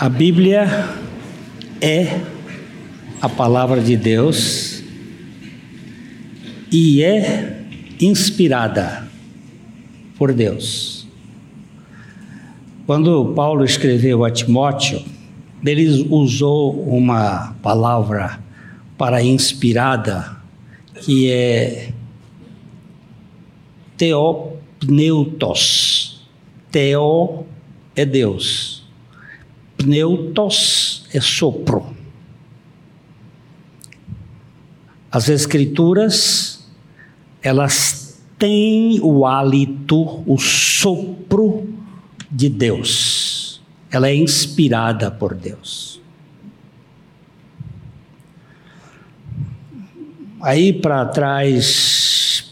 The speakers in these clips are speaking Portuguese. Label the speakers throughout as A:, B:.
A: A Bíblia é a palavra de Deus e é inspirada por Deus. Quando Paulo escreveu a Timóteo, ele usou uma palavra para inspirada que é teopneutos. Teo é Deus Pneutos é sopro. As escrituras, elas têm o hálito, o sopro de Deus. Ela é inspirada por Deus. Aí para trás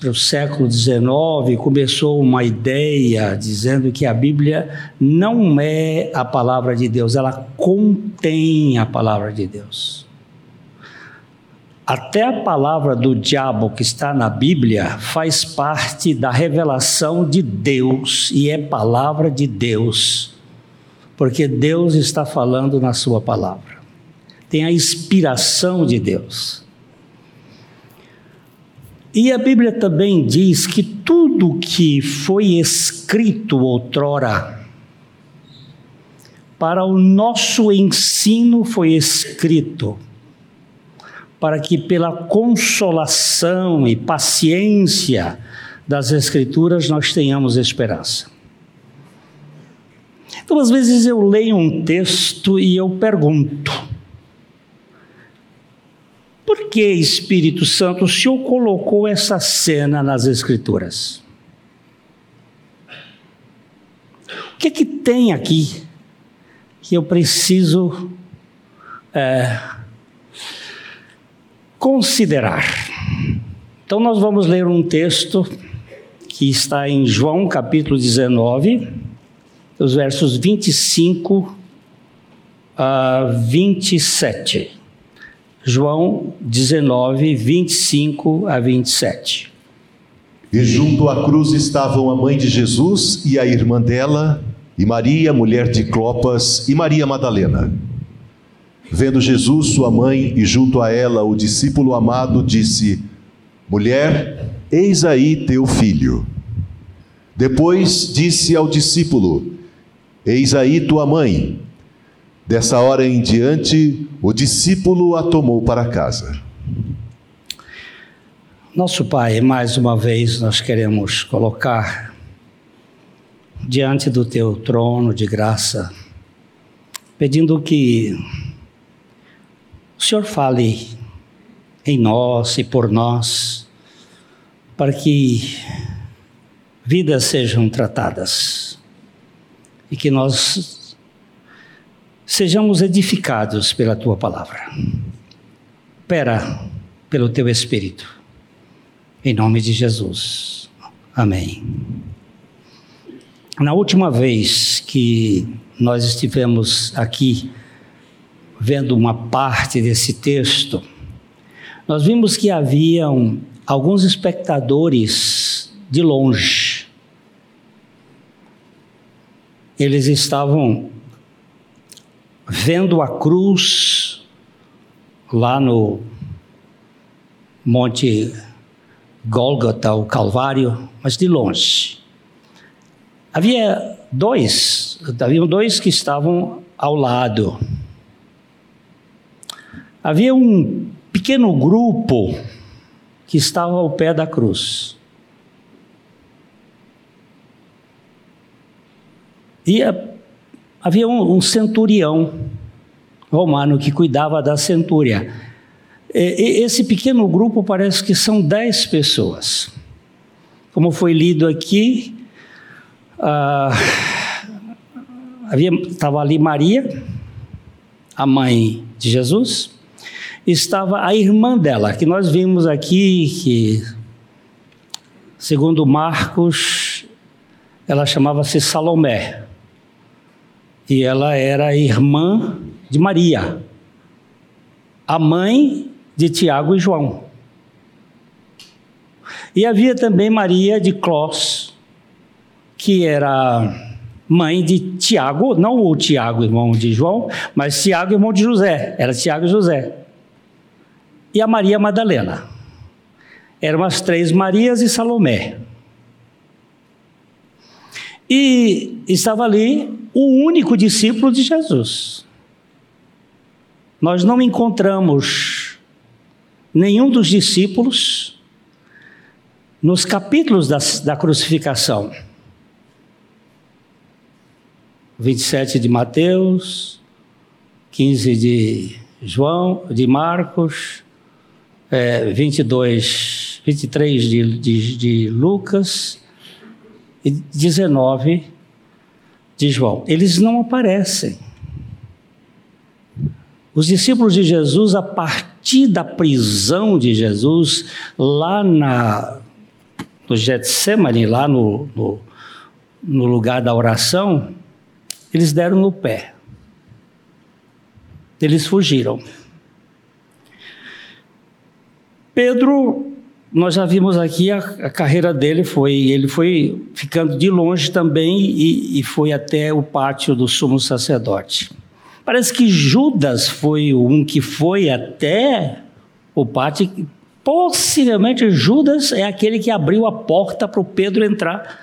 A: para o século XIX, começou uma ideia dizendo que a Bíblia não é a palavra de Deus, ela contém a palavra de Deus. Até a palavra do diabo que está na Bíblia faz parte da revelação de Deus e é palavra de Deus, porque Deus está falando na Sua palavra. Tem a inspiração de Deus. E a Bíblia também diz que tudo que foi escrito outrora para o nosso ensino foi escrito, para que pela consolação e paciência das Escrituras nós tenhamos esperança. Então, às vezes eu leio um texto e eu pergunto: por que, Espírito Santo, o Senhor colocou essa cena nas Escrituras? O que, é que tem aqui que eu preciso é, considerar? Então, nós vamos ler um texto que está em João capítulo 19, os versos 25 a 27. João 19, 25 a 27.
B: E junto à cruz estavam a mãe de Jesus e a irmã dela, e Maria, mulher de Clopas, e Maria Madalena. Vendo Jesus, sua mãe, e junto a ela o discípulo amado, disse: Mulher, eis aí teu filho. Depois disse ao discípulo: Eis aí tua mãe. Dessa hora em diante, o discípulo a tomou para casa.
A: Nosso Pai, mais uma vez nós queremos colocar diante do teu trono de graça, pedindo que o Senhor fale em nós e por nós, para que vidas sejam tratadas e que nós sejamos edificados pela tua palavra. Pera pelo teu Espírito. Em nome de Jesus. Amém. Na última vez que nós estivemos aqui vendo uma parte desse texto, nós vimos que haviam alguns espectadores de longe. Eles estavam vendo a cruz lá no Monte Gólgota, o Calvário, mas de longe. Havia dois, haviam dois que estavam ao lado. Havia um pequeno grupo que estava ao pé da cruz. E a havia um, um centurião romano que cuidava da centúria. E, esse pequeno grupo parece que são dez pessoas. Como foi lido aqui, havia, estava ali Maria, a mãe de Jesus, estava a irmã dela, que nós vimos aqui, que, segundo Marcos, ela chamava-se Salomé e ela era irmã de Maria, a mãe de Tiago e João. E havia também Maria de Clós, que era mãe de Tiago, não o Tiago, irmão de João, mas Tiago, irmão de José. Era Tiago e José. E a Maria Madalena. Eram as três Marias e Salomé. E estava ali o único discípulo de Jesus. Nós não encontramos nenhum dos discípulos nos capítulos da, da crucificação. 27 de Mateus, 15 de João, de Marcos, é, 22, 23 de, de, de Lucas e 19 de João. Eles não aparecem. Os discípulos de Jesus, a partir da prisão de Jesus, lá na, no Getsemane, lá no, no, no lugar da oração, eles deram no pé. Eles fugiram. Pedro, nós já vimos aqui a, a, carreira dele foi, ele foi ficando de longe também e, e foi até o pátio do sumo sacerdote. Parece que Judas foi um que foi até o pátio. Possivelmente Judas é aquele que abriu a porta para o Pedro entrar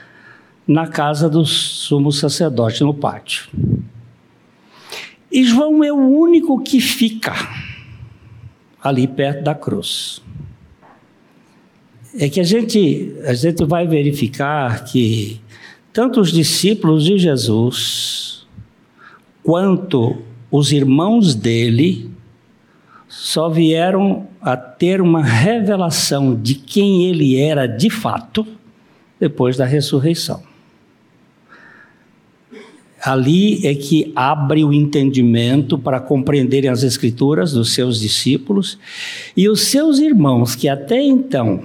A: na casa do sumo sacerdote, no pátio. E João é o único que fica ali perto da cruz. É que a gente, a gente vai verificar que tanto os discípulos de Jesus quanto os irmãos dele só vieram a ter uma revelação de quem ele era de fato depois da ressurreição. Ali é que abre o entendimento para compreenderem as Escrituras dos seus discípulos e os seus irmãos, que até então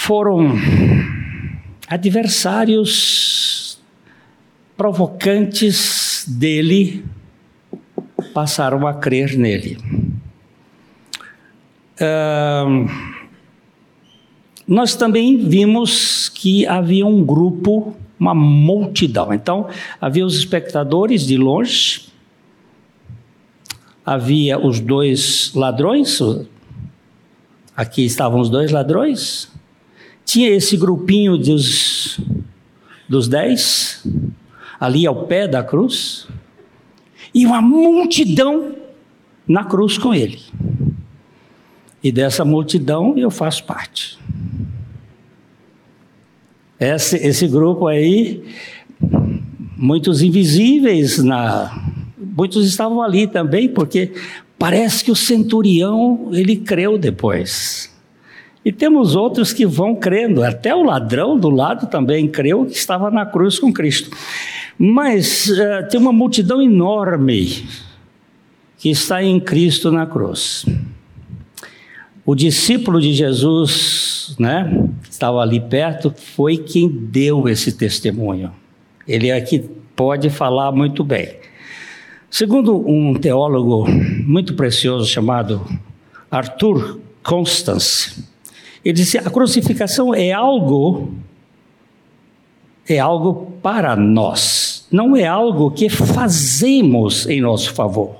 A: foram adversários provocantes dele, passaram a crer nele. Uh, nós também vimos que havia um grupo uma multidão. Então, havia os espectadores de longe, havia os dois ladrões, aqui estavam os dois ladrões, tinha esse grupinho dos, dos dez, ali ao pé da cruz, e uma multidão na cruz com ele. E dessa multidão eu faço parte. Esse, esse grupo aí, muitos invisíveis, na, muitos estavam ali também, porque parece que o centurião ele creu depois. E temos outros que vão crendo, até o ladrão do lado também creu que estava na cruz com Cristo. Mas uh, tem uma multidão enorme que está em Cristo na cruz. O discípulo de Jesus, né, que estava ali perto, foi quem deu esse testemunho. Ele é que pode falar muito bem. Segundo um teólogo muito precioso chamado Arthur Constance, ele disse: a crucificação é algo é algo para nós, não é algo que fazemos em nosso favor.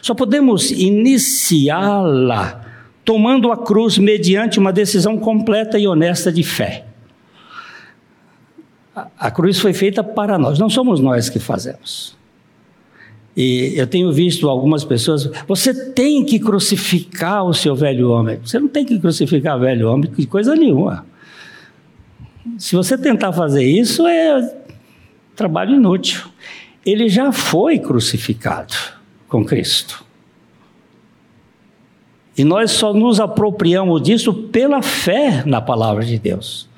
A: Só podemos iniciá-la tomando a cruz mediante uma decisão completa e honesta de fé. A cruz foi feita para nós, não somos nós que fazemos. E eu tenho visto algumas pessoas, você tem que crucificar o seu velho homem. Você não tem que crucificar o velho homem de coisa nenhuma. Se você tentar fazer isso, é trabalho inútil. Ele já foi crucificado com Cristo. E nós só nos apropriamos disso pela fé na palavra de Deus.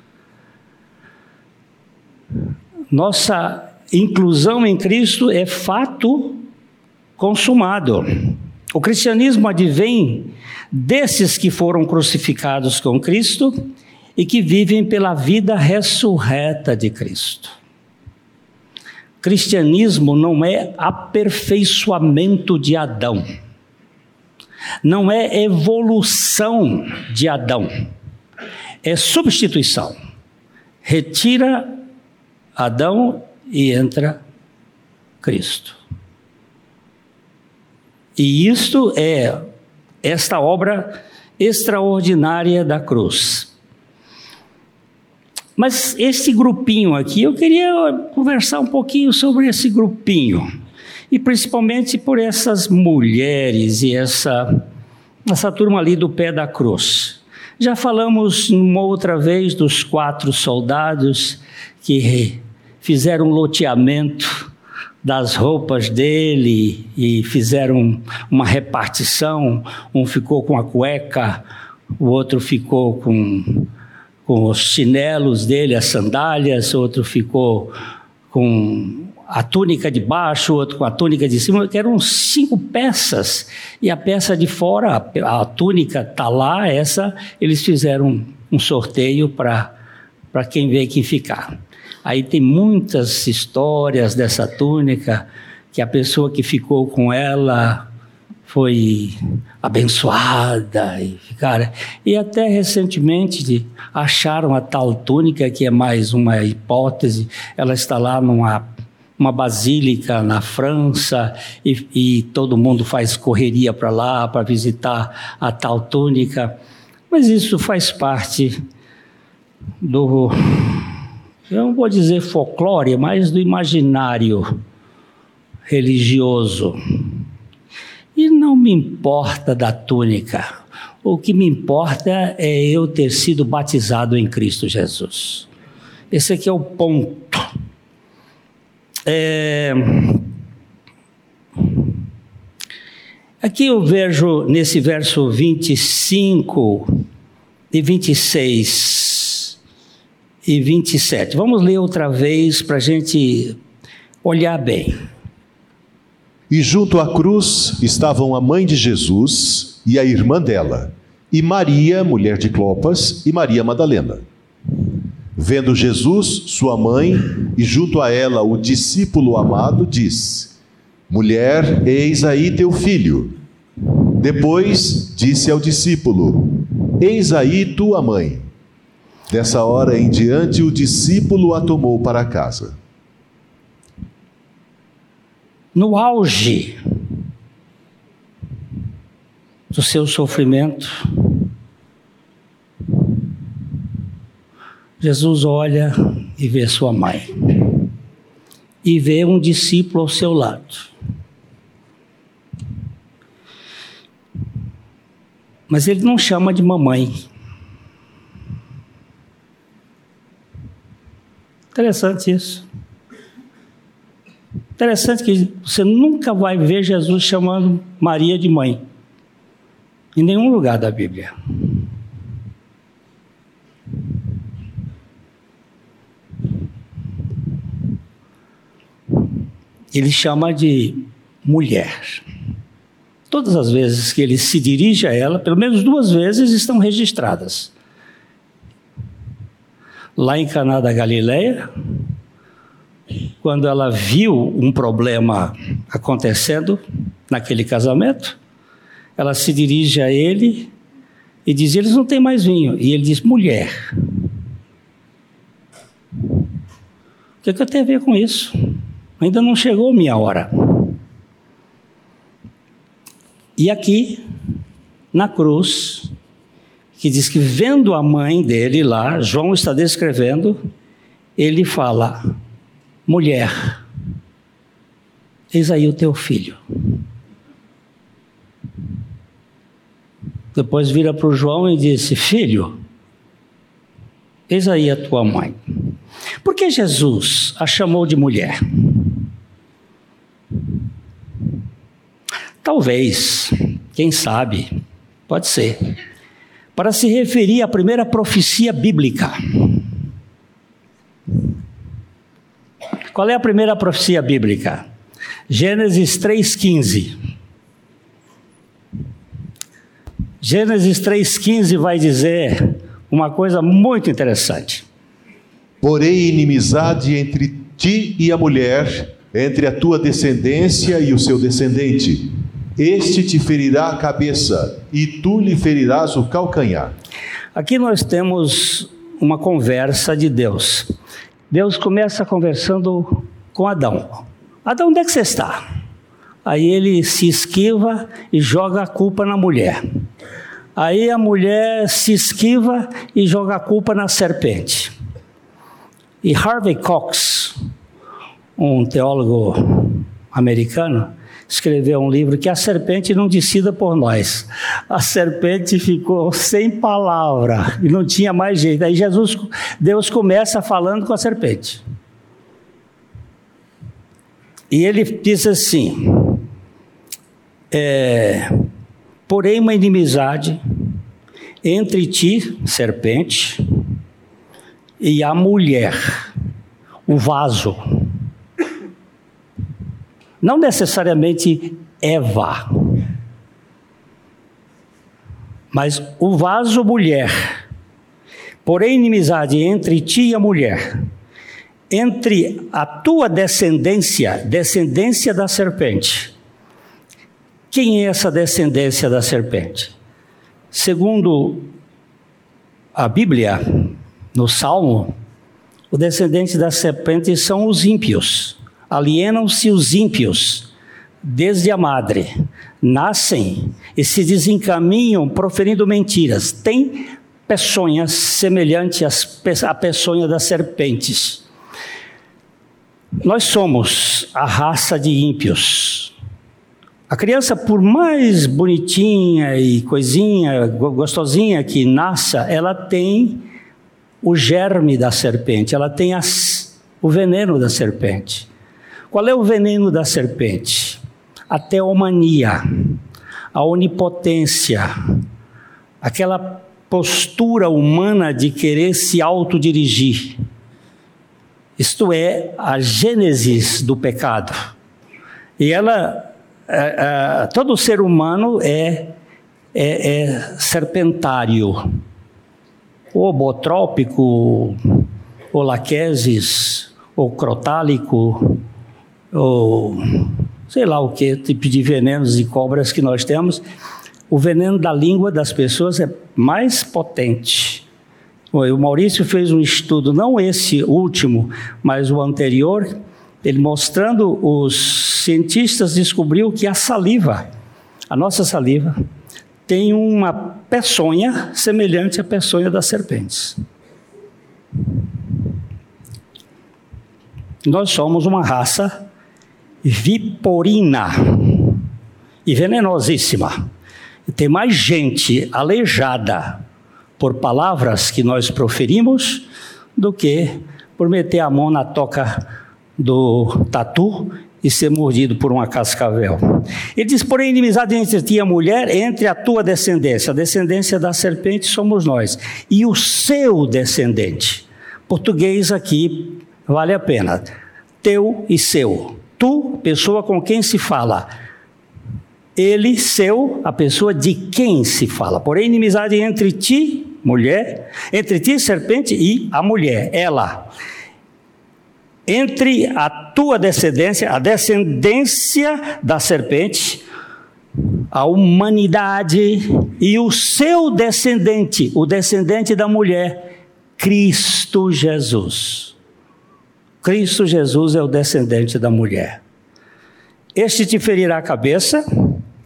A: Nossa inclusão em Cristo é fato consumado. O cristianismo advém desses que foram crucificados com Cristo e que vivem pela vida ressurreta de Cristo. Cristianismo não é aperfeiçoamento de Adão não é evolução de Adão, é substituição. Retira Adão e entra Cristo. E isto é esta obra extraordinária da cruz. Mas esse grupinho aqui, eu queria conversar um pouquinho sobre esse grupinho. E principalmente por essas mulheres e essa, essa turma ali do pé da cruz. Já falamos uma outra vez dos quatro soldados que fizeram um loteamento das roupas dele e fizeram uma repartição. Um ficou com a cueca, o outro ficou com, com os chinelos dele, as sandálias, outro ficou com a túnica de baixo, outro com a túnica de cima, que eram cinco peças, e a peça de fora, a, túnica está lá, essa, eles fizeram um sorteio para quem vê que ficar. Aí tem muitas histórias dessa túnica, que a pessoa que ficou com ela foi abençoada e cara e até recentemente acharam a tal túnica que é mais uma hipótese. Ela está lá numa uma basílica na França e, e todo mundo faz correria para lá para visitar a tal túnica. Mas isso faz parte do eu não vou dizer folclore, mas do imaginário religioso. E não me importa da túnica. O que me importa é eu ter sido batizado em Cristo Jesus. Esse aqui é o ponto. É... Aqui eu vejo nesse verso 25 e 26 e 27. Vamos ler outra vez para a gente olhar bem.
B: E junto à cruz estavam a mãe de Jesus e a irmã dela, e Maria, mulher de Clopas, e Maria Madalena. Vendo Jesus, sua mãe, e junto a ela o discípulo amado, disse: Mulher, eis aí teu filho. Depois disse ao discípulo: Eis aí tua mãe. Dessa hora em diante, o discípulo a tomou para casa.
A: No auge do seu sofrimento, Jesus olha e vê sua mãe, e vê um discípulo ao seu lado. Mas ele não chama de mamãe. Interessante isso. Interessante que você nunca vai ver Jesus chamando Maria de mãe. Em nenhum lugar da Bíblia. Ele chama de mulher. Todas as vezes que ele se dirige a ela, pelo menos duas vezes estão registradas lá em Caná da Galileia, quando ela viu um problema acontecendo naquele casamento, ela se dirige a ele e diz: Eles não têm mais vinho. E ele diz: Mulher. O que, é que eu tenho a ver com isso? Ainda não chegou minha hora. E aqui, na cruz, que diz que vendo a mãe dele lá, João está descrevendo, ele fala: mulher, eis aí o teu filho. Depois vira para o João e disse: Filho, eis aí a tua mãe. Por que Jesus a chamou de mulher? Talvez, quem sabe, pode ser para se referir à primeira profecia bíblica. Qual é a primeira profecia bíblica? Gênesis 3,15. Gênesis 3,15 vai dizer uma coisa muito interessante.
B: Porém, inimizade entre ti e a mulher, entre a tua descendência e o seu descendente este te ferirá a cabeça e tu lhe ferirás o calcanhar.
A: Aqui nós temos uma conversa de Deus. Deus começa conversando com Adão. Adão, onde é que você está? Aí ele se esquiva e joga a culpa na mulher. Aí a mulher se esquiva e joga a culpa na serpente. E Harvey Cox, um teólogo americano, escreveu um livro que a serpente não decida por nós. A serpente ficou sem palavra e não tinha mais jeito. Aí Jesus, Deus começa falando com a serpente. E ele diz assim: é, porém uma inimizade entre ti, serpente, e a mulher, o vaso. Não necessariamente Eva, mas o vaso mulher. Porém, inimizade entre ti e a mulher, entre a tua descendência, descendência da serpente, quem é essa descendência da serpente? Segundo a Bíblia, no Salmo, o descendente da serpente são os ímpios. Alienam-se os ímpios desde a madre. Nascem e se desencaminham proferindo mentiras. Tem peçonhas semelhantes à peçonha das serpentes. Nós somos a raça de ímpios. A criança, por mais bonitinha e coisinha, gostosinha que nasça, ela tem o germe da serpente, ela tem as, o veneno da serpente. Qual é o veneno da serpente? A teomania, a onipotência, aquela postura humana de querer se autodirigir. Isto é a gênesis do pecado. E ela é, é, todo ser humano é, é, é serpentário, ou botrópico, ou laqueses, ou crotálico, ou sei lá o que, tipo de venenos e cobras que nós temos. O veneno da língua das pessoas é mais potente. O Maurício fez um estudo, não esse último, mas o anterior, ele mostrando os cientistas descobriu que a saliva, a nossa saliva, tem uma peçonha semelhante à peçonha das serpentes. Nós somos uma raça viporina e venenosíssima. Tem mais gente aleijada por palavras que nós proferimos do que por meter a mão na toca do tatu e ser mordido por uma cascavel. Ele diz: porém, inimizade entre ti e a mulher, entre a tua descendência. A descendência da serpente somos nós. E o seu descendente. Português aqui vale a pena. Teu e seu. Tu, pessoa com quem se fala. Ele, seu, a pessoa de quem se fala. Porém, inimizade entre ti, mulher, entre ti, serpente, e a mulher, ela entre a tua descendência, a descendência da serpente, a humanidade e o seu descendente, o descendente da mulher, Cristo Jesus. Cristo Jesus é o descendente da mulher. Este te ferirá a cabeça,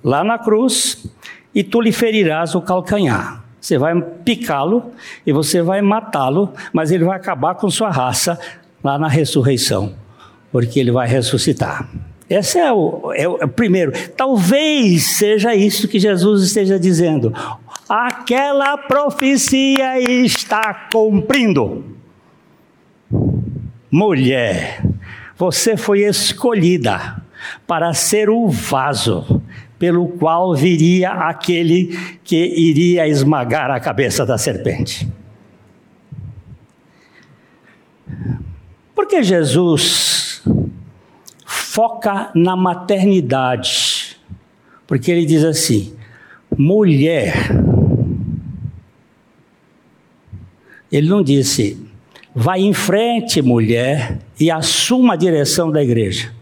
A: lá na cruz, e tu lhe ferirás o calcanhar. Você vai picá-lo e você vai matá-lo, mas ele vai acabar com sua raça, lá na ressurreição, porque ele vai ressuscitar. Esse é o, é o primeiro. Talvez seja isso que Jesus esteja dizendo. Aquela profecia está cumprindo. Mulher, você foi escolhida para ser o vaso pelo qual viria aquele que iria esmagar a cabeça da serpente. Porque Jesus foca na maternidade. Porque ele diz assim: mulher. Ele não disse, vai em frente, mulher, e assuma a direção da igreja.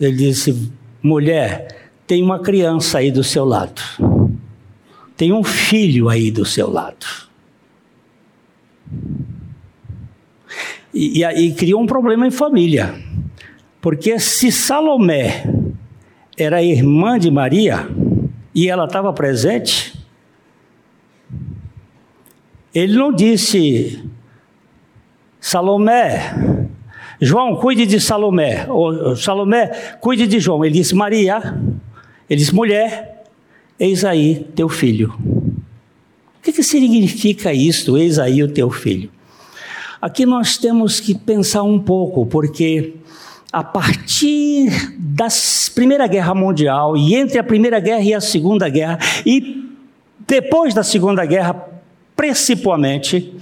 A: Ele disse, mulher, tem uma criança aí do seu lado. Tem um filho aí do seu lado. E, e, criou um problema em família. Porque se Salomé era irmã de Maria e ela estava presente, ele não disse, Salomé, João, cuide de Salomé, ou Salomé, cuide de João. Ele disse, Maria, ele disse, mulher, eis aí teu filho. O que, que significa isto, eis aí o teu filho? Aqui nós temos que pensar um pouco, porque a partir da Primeira Guerra Mundial e entre a Primeira Guerra e a Segunda Guerra, e depois da Segunda Guerra, principalmente,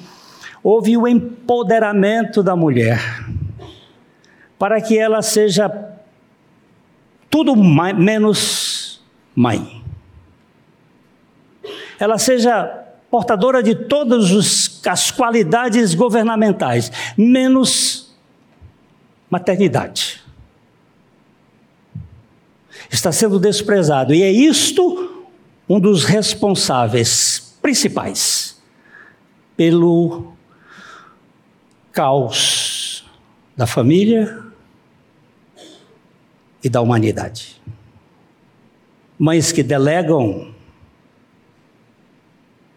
A: houve o empoderamento da mulher para que ela seja tudo mais, menos mãe. Ela seja portadora de todas as qualidades governamentais, menos maternidade. Está sendo desprezado, e é isto um dos responsáveis principais pelo caos da família e da humanidade. Mães que delegam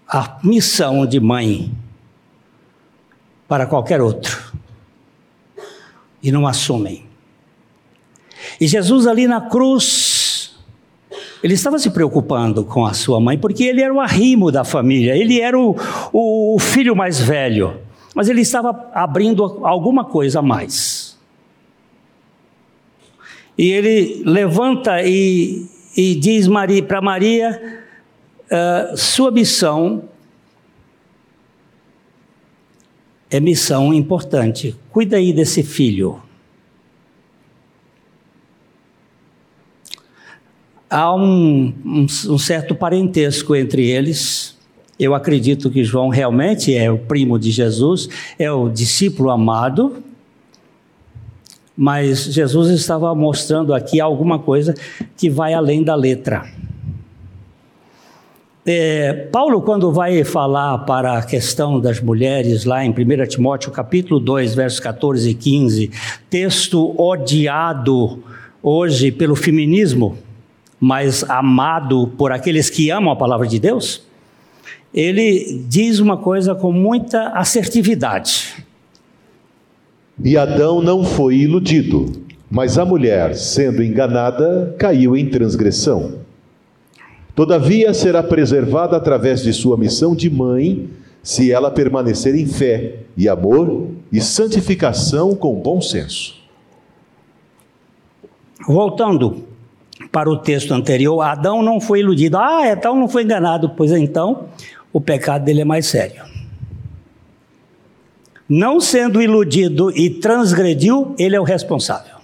A: a missão de mãe para qualquer outro e não assumem. E Jesus ali na cruz, ele estava se preocupando com a sua mãe, porque ele era o arrimo da família, ele era o, o filho mais velho, mas ele estava abrindo alguma coisa a mais. E ele levanta e, e diz para Maria: uh, sua missão é missão importante. Cuida aí desse filho. Há um, um, um, certo parentesco entre eles. Eu acredito que João realmente é o primo de Jesus, é o discípulo amado. Mas Jesus estava mostrando aqui alguma coisa que vai além da letra. É, Paulo, quando vai falar para a questão das mulheres, lá em 1 Timóteo capítulo 2, versos 14 e 15, texto odiado hoje pelo feminismo, mas amado por aqueles que amam a palavra de Deus, ele diz uma coisa com muita assertividade.
B: E Adão não foi iludido, mas a mulher, sendo enganada, caiu em transgressão. Todavia será preservada através de sua missão de mãe, se ela permanecer em fé e amor e santificação com bom senso.
A: Voltando para o texto anterior, Adão não foi iludido. Ah, Adão não foi enganado, pois então o pecado dele é mais sério. Não sendo iludido e transgrediu, ele é o responsável.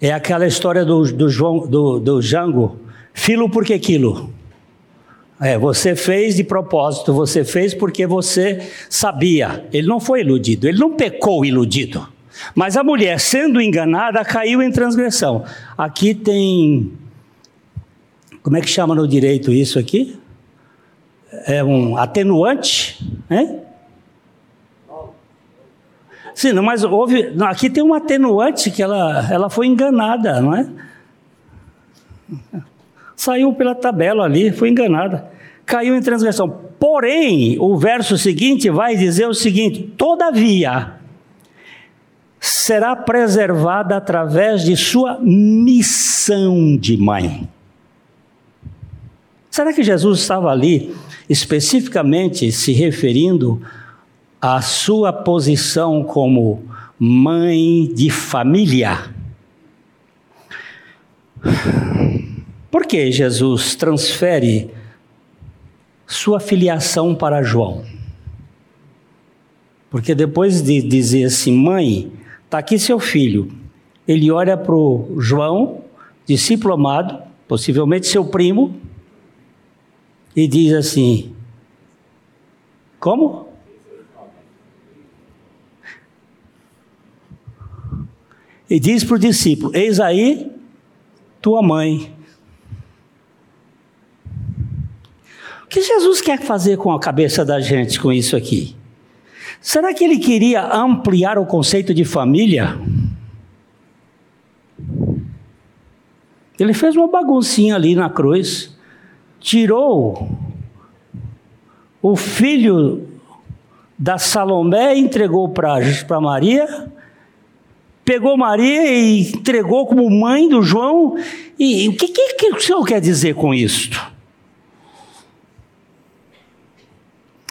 A: É aquela história do, do, João, do, do Jango, Filo porque aquilo. É, você fez de propósito, você fez porque você sabia. Ele não foi iludido, ele não pecou iludido. Mas a mulher, sendo enganada, caiu em transgressão. Aqui tem. Como é que chama no direito isso aqui? É um atenuante, né? Sim, mas houve. Aqui tem um atenuante que ela, ela foi enganada, não é? Saiu pela tabela ali, foi enganada. Caiu em transgressão. Porém, o verso seguinte vai dizer o seguinte: todavia será preservada através de sua missão de mãe. Será que Jesus estava ali especificamente se referindo à sua posição como mãe de família? Por que Jesus transfere sua filiação para João? Porque depois de dizer assim, mãe, está aqui seu filho, ele olha para o João, discípulo amado, possivelmente seu primo, e diz assim: Como? E diz para o discípulo: Eis aí tua mãe. O que Jesus quer fazer com a cabeça da gente com isso aqui? Será que ele queria ampliar o conceito de família? Ele fez uma baguncinha ali na cruz tirou o filho da Salomé e entregou para Maria, pegou Maria e entregou como mãe do João. E, o que, que, que o senhor quer dizer com isto?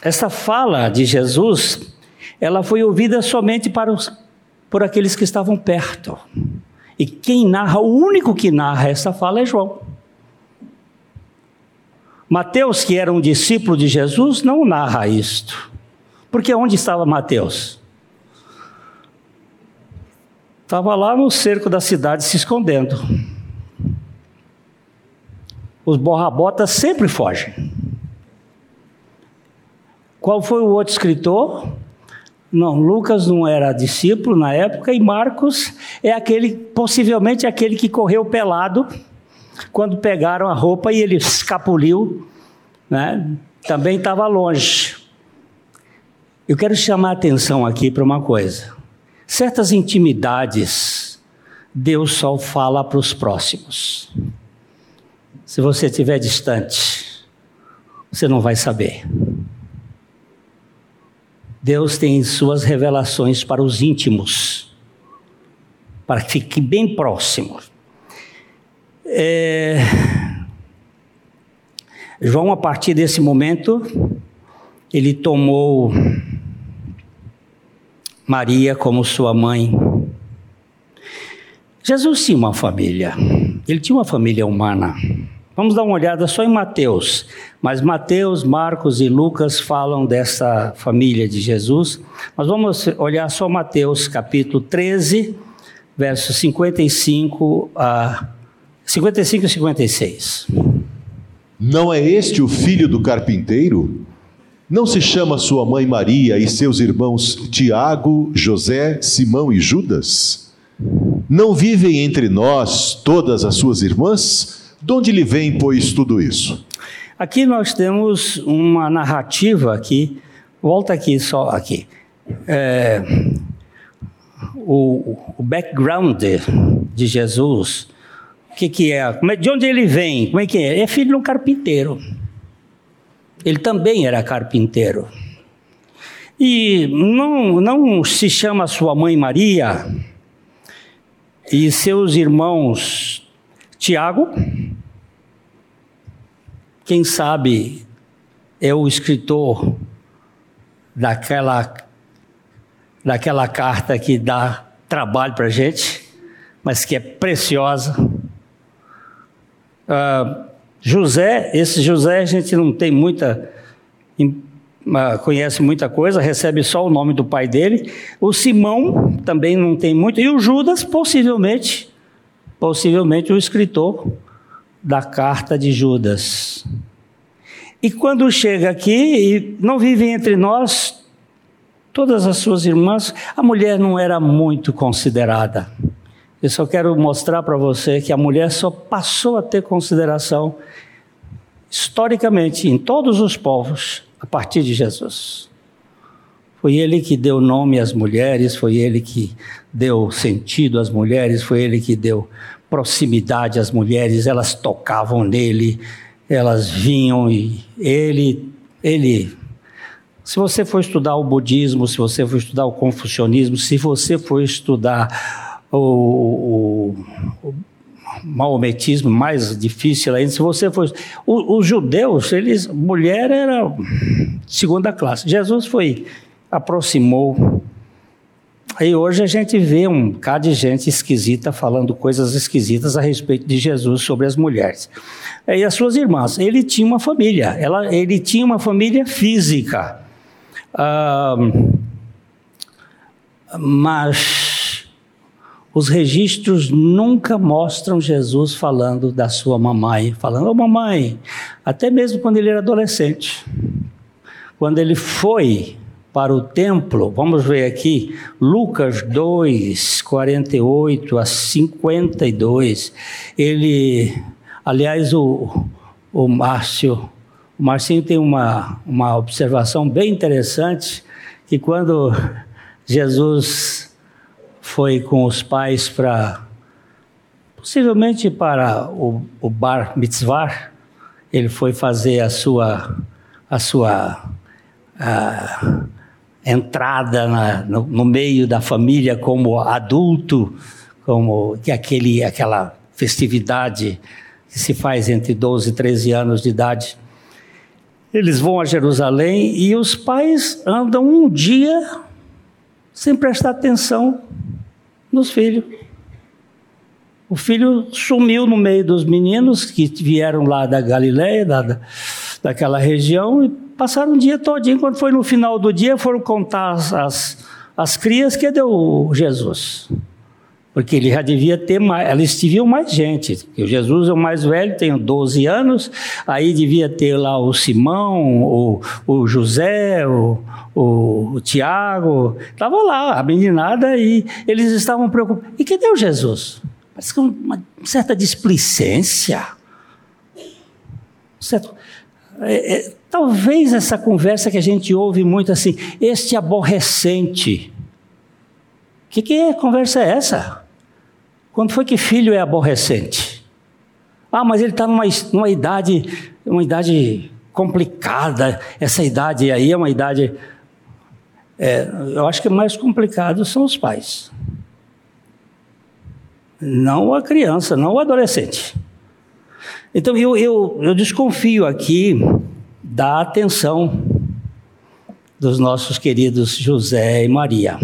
A: Essa fala de Jesus, ela foi ouvida somente para os, por aqueles que estavam perto. E quem narra, o único que narra essa fala é João. Mateus, que era um discípulo de Jesus, não narra isto. Porque onde estava Mateus? Estava lá no cerco da cidade se escondendo. Os borrabotas sempre fogem. Qual foi o outro escritor? Não, Lucas não era discípulo na época e Marcos é aquele, possivelmente aquele que correu pelado quando pegaram a roupa e ele escapuliu, né? Também estava longe. Eu quero chamar a atenção aqui para uma coisa. Certas intimidades, Deus só fala para os próximos. Se você estiver distante, você não vai saber. Deus tem suas revelações para os íntimos, para que fique bem próximo. É... João, a partir desse momento, ele tomou Maria como sua mãe. Jesus tinha uma família, ele tinha uma família humana. Vamos dar uma olhada só em Mateus. Mas Mateus, Marcos e Lucas falam dessa família de Jesus. Mas vamos olhar só Mateus, capítulo 13, versos 55 a 55 e 56.
B: Não é este o filho do carpinteiro? Não se chama sua mãe Maria e seus irmãos Tiago, José, Simão e Judas? Não vivem entre nós todas as suas irmãs? De onde lhe vem, pois, tudo isso?
A: Aqui nós temos uma narrativa aqui, volta aqui só aqui. É, o, o, background de Jesus, o que, que é? De onde ele vem? Como é que é? É filho de um carpinteiro. Ele também era carpinteiro. E não, não se chama sua mãe Maria e seus irmãos Tiago, quem sabe é o escritor daquela, daquela carta que dá trabalho para a gente, mas que é preciosa. Uh, José, esse José a gente não tem muita, ah, conhece muita coisa, recebe só o nome do pai dele. O Simão também não tem muito, e o Judas, possivelmente, possivelmente o escritor da carta de Judas. E quando chega aqui e não vive entre nós, todas as suas irmãs, a mulher não era muito considerada. Eu só quero mostrar para você que a mulher só passou a ter consideração historicamente em todos os povos a partir de Jesus. Foi ele que deu nome às mulheres, foi ele que deu sentido às mulheres, foi ele que deu proximidade às mulheres, elas tocavam nele, elas vinham e ele, ele. Se você for estudar o budismo, se você for estudar o confucionismo, se você for estudar o, o, o maometismo mais difícil ainda, se você for. Os judeus, eles, mulher era segunda classe. Jesus foi, aproximou Aí hoje a gente vê um bocado de gente esquisita falando coisas esquisitas a respeito de Jesus sobre as mulheres. E as suas irmãs. Ele tinha uma família, ela, ele tinha uma família física. Ah, mas os registros nunca mostram Jesus falando da sua mamãe, falando, ô oh, mamãe, até mesmo quando ele era adolescente. Quando ele foi para o templo, vamos ver aqui, Lucas 2, 48 a 52. Ele, aliás, o, o Márcio, o Marcinho tem uma, uma observação bem interessante, que quando Jesus foi com os pais para possivelmente para o, o bar mitzvah, ele foi fazer a sua, a sua a, entrada na, no, no, meio da família como adulto, como que aquele, aquela festividade que se faz entre 12 e 13 anos de idade. Eles vão a Jerusalém e os pais andam um dia sem prestar atenção nos filhos. O filho sumiu no meio dos meninos que vieram lá da Galiléia, da, daquela região, e passaram um dia todinho. Quando foi no final do dia, foram contar as, as, as crias, que deu Jesus? Porque ele já devia ter mais, eles tinham mais gente. O Jesus é o mais velho, tem 12 anos, aí devia ter lá o Simão, o, o José, o, o, o Tiago, estava lá, a meninada, e eles estavam preocupados. E cadê o Jesus? Parece que uma certa displicência. Certo? É, é, talvez essa conversa que a gente ouve muito assim, este aborrecente. Que que é, conversa é essa? Quando foi que filho é aborrecente? Ah, mas ele está numa, numa idade, uma idade complicada. Essa idade aí é uma idade. É, eu acho que mais complicado são os pais. Não a criança, não o adolescente. Então eu, eu, eu desconfio aqui da atenção dos nossos queridos José e Maria.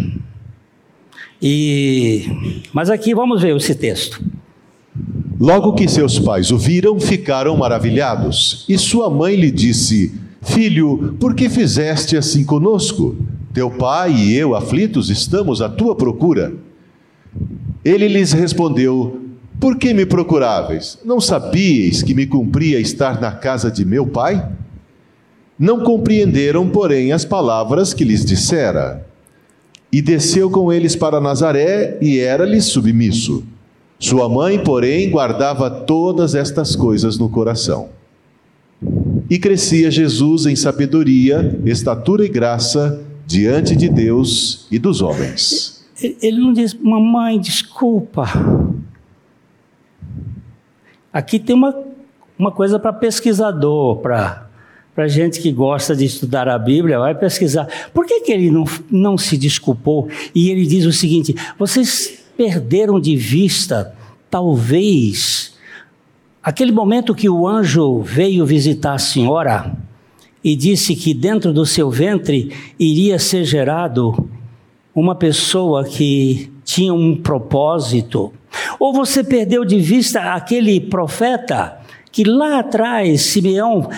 A: E mas aqui vamos ver esse texto.
B: Logo que seus pais o viram, ficaram maravilhados. E sua mãe lhe disse: Filho, por que fizeste assim conosco? Teu pai e eu, aflitos, estamos à tua procura. Ele lhes respondeu: Por que me procuráveis? Não sabíeis que me cumpria estar na casa de meu pai? Não compreenderam, porém, as palavras que lhes dissera. E desceu com eles para Nazaré e era-lhes submisso. Sua mãe, porém, guardava todas estas coisas no coração. E crescia Jesus em sabedoria, estatura e graça diante de Deus e dos homens.
A: Ele não diz, mamãe, desculpa. Aqui tem uma, uma coisa para pesquisador, para para gente que gosta de estudar a Bíblia, vai pesquisar. Por que, que ele não, não se desculpou? E ele diz o seguinte: vocês perderam de vista, talvez, aquele momento que o anjo veio visitar a senhora e disse que dentro do seu ventre iria ser gerado uma pessoa que tinha um propósito. Ou você perdeu de vista aquele profeta que lá atrás Simeão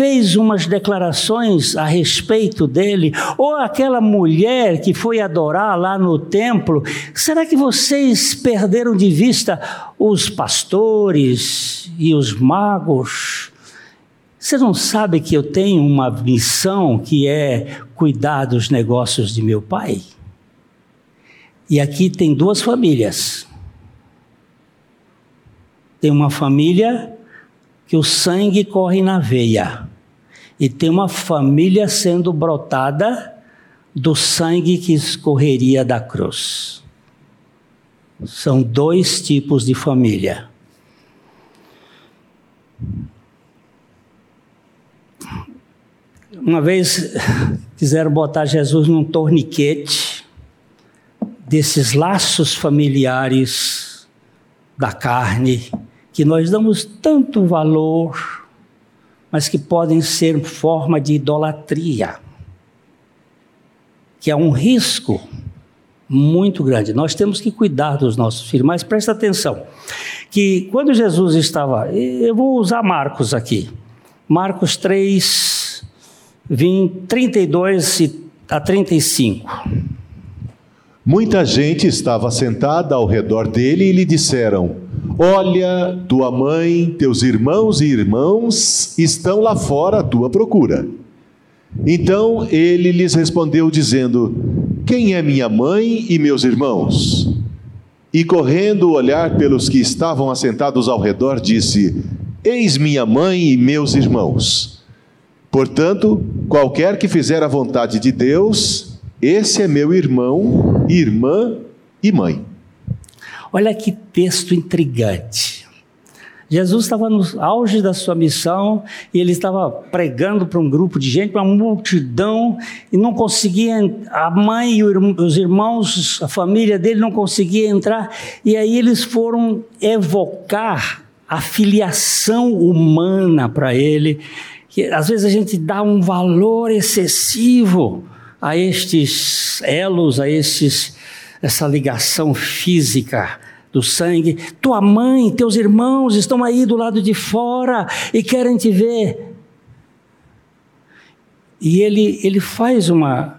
A: fez umas declarações a respeito dele, ou aquela mulher que foi adorar lá no templo, será que vocês perderam de vista os pastores e os magos? Você não sabe que eu tenho uma missão que é cuidar dos negócios de meu pai? E aqui tem duas famílias. Tem uma família que o sangue corre na veia. E tem uma família sendo brotada do sangue que escorreria da cruz. São dois tipos de família. Uma vez quiseram botar Jesus num torniquete desses laços familiares da carne que nós damos tanto valor, mas que podem ser forma de idolatria, que é um risco muito grande. Nós temos que cuidar dos nossos filhos, mas presta atenção, que quando Jesus estava, eu vou usar Marcos aqui, Marcos 3, 20, 32 a 35.
B: Muita gente estava sentada ao redor dele e lhe disseram: Olha, tua mãe, teus irmãos e irmãos estão lá fora à tua procura. Então ele lhes respondeu, dizendo: Quem é minha mãe e meus irmãos? E correndo olhar pelos que estavam assentados ao redor, disse: Eis minha mãe e meus irmãos. Portanto, qualquer que fizer a vontade de Deus, esse é meu irmão, irmã e mãe.
A: Olha que texto intrigante. Jesus estava no auge da sua missão e ele estava pregando para um grupo de gente, para uma multidão, e não conseguia, a mãe e os irmãos, a família dele não conseguia entrar, e aí eles foram evocar a filiação humana para ele, que às vezes a gente dá um valor excessivo a estes elos, a estes, essa ligação física do sangue. Tua mãe, teus irmãos estão aí do lado de fora e querem te ver. E ele, ele faz uma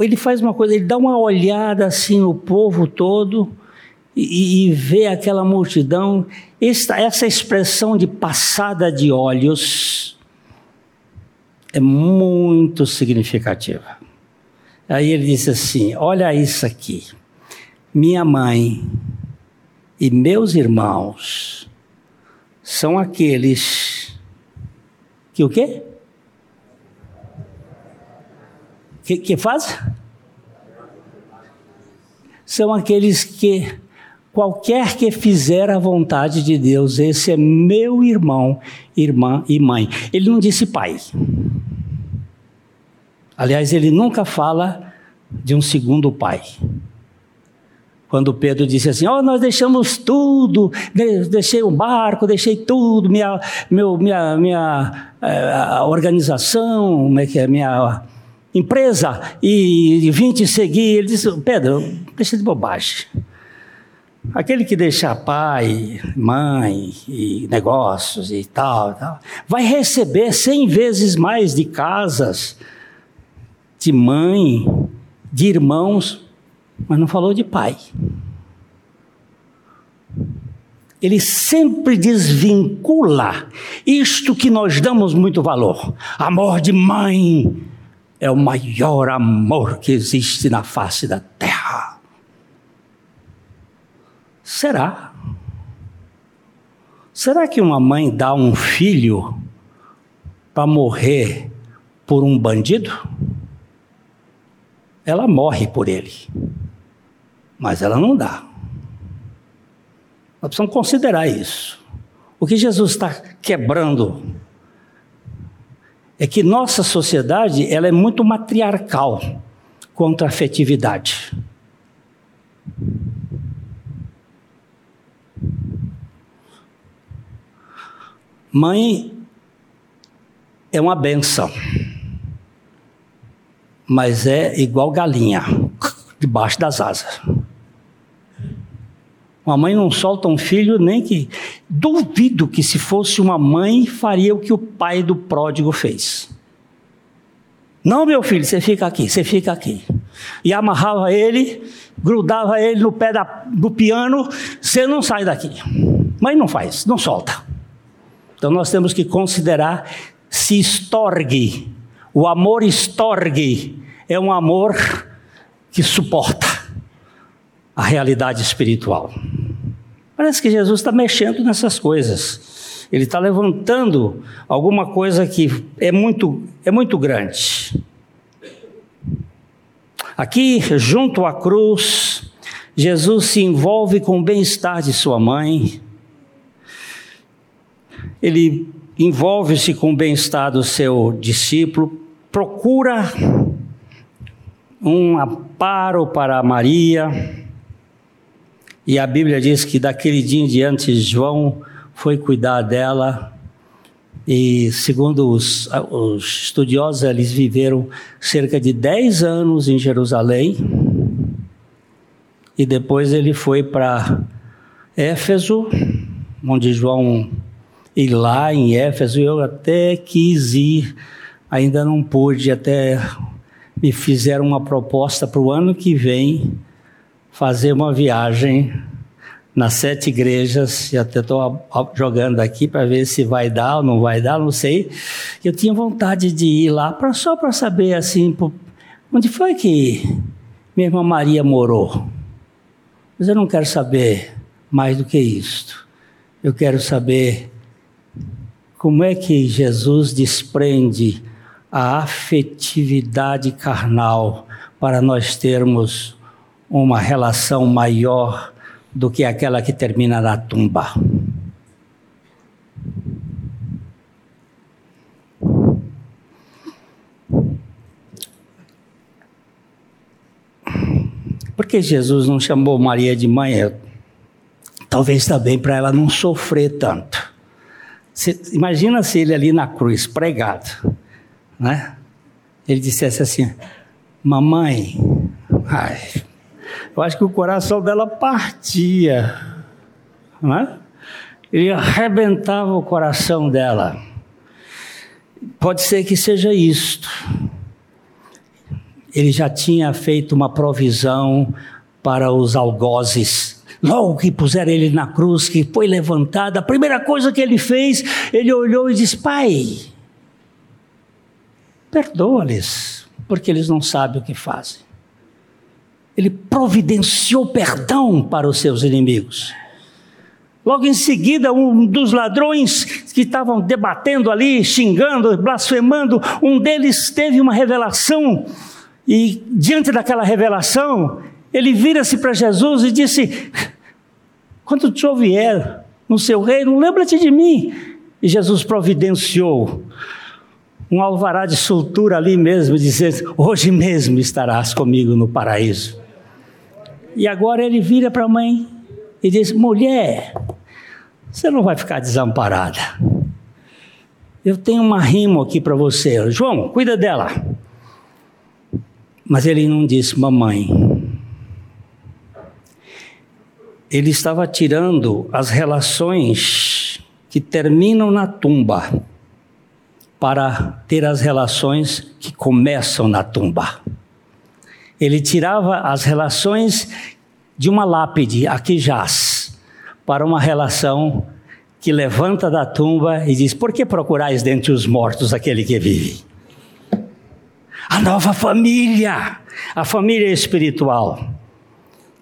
A: ele faz uma coisa, ele dá uma olhada assim no povo todo e, e vê aquela multidão. Esta, essa expressão de passada de olhos é muito significativa. Aí ele disse assim: Olha isso aqui. Minha mãe e meus irmãos são aqueles que o quê? Que, que faz? São aqueles que qualquer que fizer a vontade de Deus, esse é meu irmão, irmã e mãe. Ele não disse pai. Aliás, ele nunca fala de um segundo pai. Quando Pedro disse assim: oh, nós deixamos tudo, deixei o barco, deixei tudo, minha, meu, minha, minha uh, organização, como é que é, minha empresa, e, e vim te seguir. Ele disse: Pedro, deixa de bobagem. Aquele que deixa pai, mãe e negócios e tal, tal, vai receber cem vezes mais de casas, de mãe, de irmãos, mas não falou de pai. Ele sempre desvincula isto que nós damos muito valor. Amor de mãe é o maior amor que existe na face da terra. Será? Será que uma mãe dá um filho para morrer por um bandido? Ela morre por ele mas ela não dá. Nós precisamos considerar isso. O que Jesus está quebrando é que nossa sociedade ela é muito matriarcal contra a afetividade. Mãe é uma benção, mas é igual galinha, debaixo das asas. Uma mãe não solta um filho nem que. Duvido que se fosse uma mãe faria o que o pai do pródigo fez. Não, meu filho, você fica aqui, você fica aqui. E amarrava ele, grudava ele no pé da, do piano, você não sai daqui. Mãe não faz, não solta. Então nós temos que considerar se estorgue. O amor estorgue é um amor que suporta a realidade espiritual. Parece que Jesus está mexendo nessas coisas. Ele está levantando alguma coisa que é muito, é muito grande. Aqui, junto à cruz, Jesus se envolve com o bem-estar de sua mãe. Ele envolve-se com o bem-estar do seu discípulo, procura um amparo para Maria e a Bíblia diz que daquele dia em diante João foi cuidar dela. E segundo os, os estudiosos, eles viveram cerca de 10 anos em Jerusalém. E depois ele foi para Éfeso, onde João e lá em Éfeso eu até quis ir, ainda não pude, até me fizeram uma proposta para o ano que vem fazer uma viagem nas sete igrejas, e até estou jogando aqui para ver se vai dar ou não vai dar, não sei. Eu tinha vontade de ir lá pra, só para saber assim, onde foi que minha irmã Maria morou. Mas eu não quero saber mais do que isto. Eu quero saber como é que Jesus desprende a afetividade carnal para nós termos uma relação maior do que aquela que termina na tumba. Por que Jesus não chamou Maria de mãe? Talvez também para ela não sofrer tanto. Se, imagina se ele ali na cruz, pregado, né? Ele dissesse assim: Mamãe, ai, eu acho que o coração dela partia, né? Ele arrebentava o coração dela. Pode ser que seja isto ele já tinha feito uma provisão para os algozes. Logo que puseram ele na cruz, que foi levantado, a primeira coisa que ele fez, ele olhou e disse: Pai, perdoa-lhes, porque eles não sabem o que fazem. Ele providenciou perdão para os seus inimigos. Logo em seguida, um dos ladrões que estavam debatendo ali, xingando, blasfemando, um deles teve uma revelação e diante daquela revelação, ele vira-se para Jesus e disse: Quando o senhor vier no seu reino, lembra-te de mim. E Jesus providenciou um alvará de soltura ali mesmo, dizendo: Hoje mesmo estarás comigo no paraíso. E agora ele vira para a mãe e diz: Mulher, você não vai ficar desamparada. Eu tenho uma rima aqui para você. João, cuida dela. Mas ele não disse mamãe. Ele estava tirando as relações que terminam na tumba para ter as relações que começam na tumba. Ele tirava as relações de uma lápide, aqui jaz, para uma relação que levanta da tumba e diz: Por que procurais dentre os mortos aquele que vive? a nova família, a família espiritual.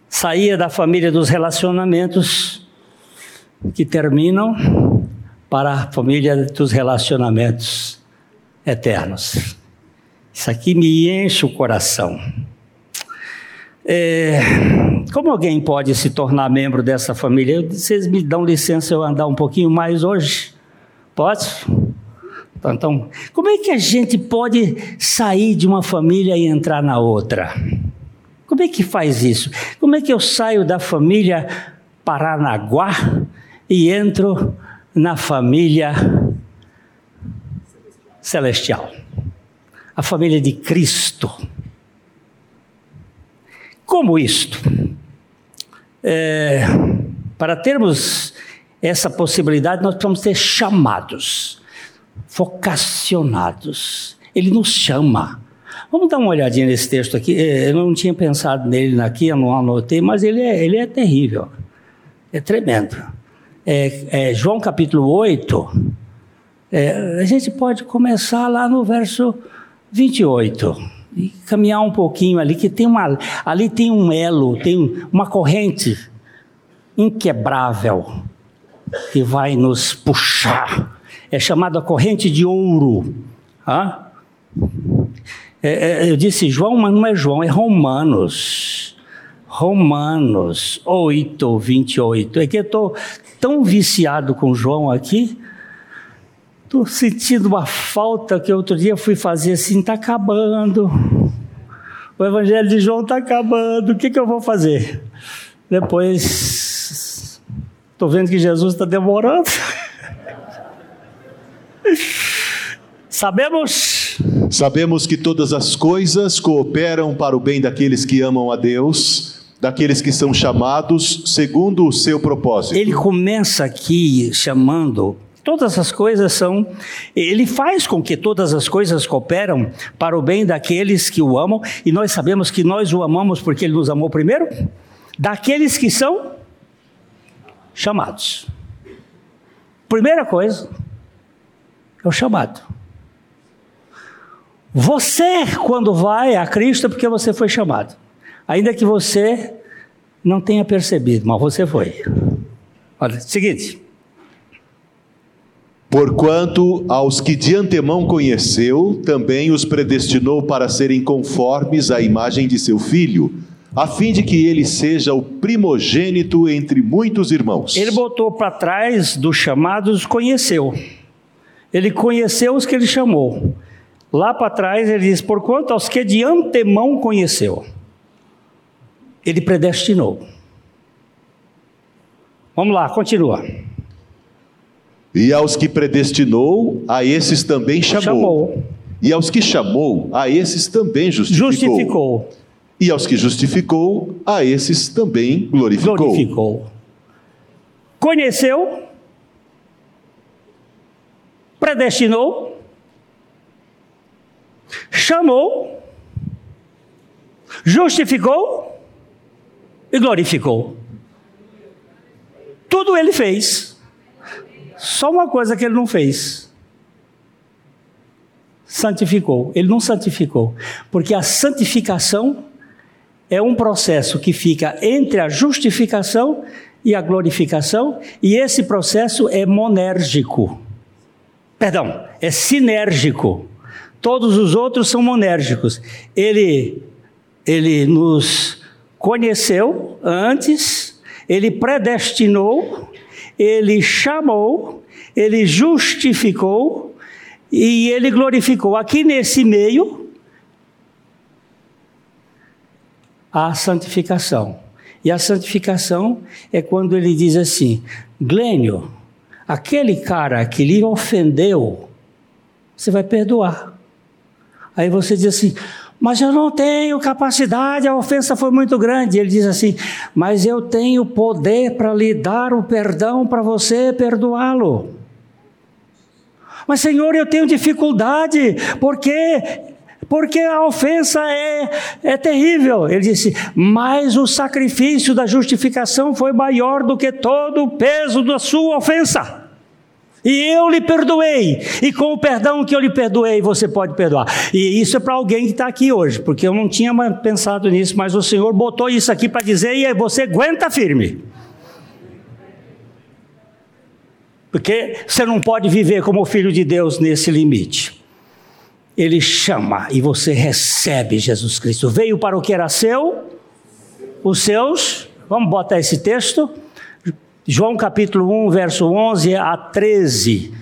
A: Saía da família dos relacionamentos que terminam para a família dos relacionamentos eternos. Isso aqui me enche o coração. É, como alguém pode se tornar membro dessa família? Vocês me dão licença eu andar um pouquinho mais hoje? Pode? Então, como é que a gente pode sair de uma família e entrar na outra? Como é que faz isso? Como é que eu saio da família Paranaguá e entro na família celestial? A família de Cristo. Como isto? É, para termos essa possibilidade, nós precisamos ser chamados vocacionados. Ele nos chama. Vamos dar uma olhadinha nesse texto aqui. É, eu não tinha pensado nele aqui, eu não anotei, mas ele é, ele é terrível. É tremendo. É, é João capítulo 8. É, a gente pode começar lá no verso 28 e caminhar um pouquinho ali, que tem uma, ali tem um elo, tem uma corrente inquebrável que vai nos puxar é chamada corrente de ouro. Ah? É, é, eu disse João, mas não é João, é Romanos. Romanos 8, 28. É que eu estou tão viciado com João aqui, estou sentindo uma falta que outro dia fui fazer assim, está acabando. O evangelho de João está acabando, o que, que eu vou fazer? Depois, estou vendo que Jesus está demorando. Sabemos.
B: Sabemos que todas as coisas cooperam para o bem daqueles que amam a Deus, daqueles que são chamados segundo o seu propósito.
A: Ele começa aqui chamando Todas as coisas são. Ele faz com que todas as coisas cooperam para o bem daqueles que o amam, e nós sabemos que nós o amamos porque ele nos amou primeiro, daqueles que são chamados. Primeira coisa, é o chamado. Você, quando vai a Cristo, é porque você foi chamado. Ainda que você não tenha percebido, mas você foi. Olha, seguinte.
B: Porquanto aos que de antemão conheceu, também os predestinou para serem conformes à imagem de seu filho, a fim de que ele seja o primogênito entre muitos irmãos.
A: Ele botou para trás dos chamados, conheceu. Ele conheceu os que ele chamou. Lá para trás ele diz: Porquanto aos que de antemão conheceu, ele predestinou. Vamos lá, continua.
B: E aos que predestinou, a esses também chamou.
A: Chamou.
B: E aos que chamou, a esses também justificou.
A: Justificou.
B: E aos que justificou, a esses também glorificou.
A: Glorificou. Conheceu. Predestinou. Chamou. Justificou. E glorificou. Tudo ele fez. Só uma coisa que ele não fez. Santificou. Ele não santificou. Porque a santificação é um processo que fica entre a justificação e a glorificação, e esse processo é monérgico. Perdão, é sinérgico. Todos os outros são monérgicos. Ele, ele nos conheceu antes, ele predestinou, ele chamou, ele justificou e ele glorificou. Aqui nesse meio, a santificação. E a santificação é quando ele diz assim: Glênio, aquele cara que lhe ofendeu, você vai perdoar. Aí você diz assim: mas eu não tenho capacidade, a ofensa foi muito grande. Ele diz assim: Mas eu tenho poder para lhe dar o perdão para você perdoá-lo. Mas, Senhor, eu tenho dificuldade, porque porque a ofensa é, é terrível. Ele disse: Mas o sacrifício da justificação foi maior do que todo o peso da sua ofensa. E eu lhe perdoei, e com o perdão que eu lhe perdoei, você pode perdoar. E isso é para alguém que está aqui hoje, porque eu não tinha pensado nisso, mas o Senhor botou isso aqui para dizer, e você aguenta firme. Porque você não pode viver como filho de Deus nesse limite. Ele chama e você recebe Jesus Cristo. Veio para o que era seu, os seus. Vamos botar esse texto. João capítulo 1, verso 11 a 13.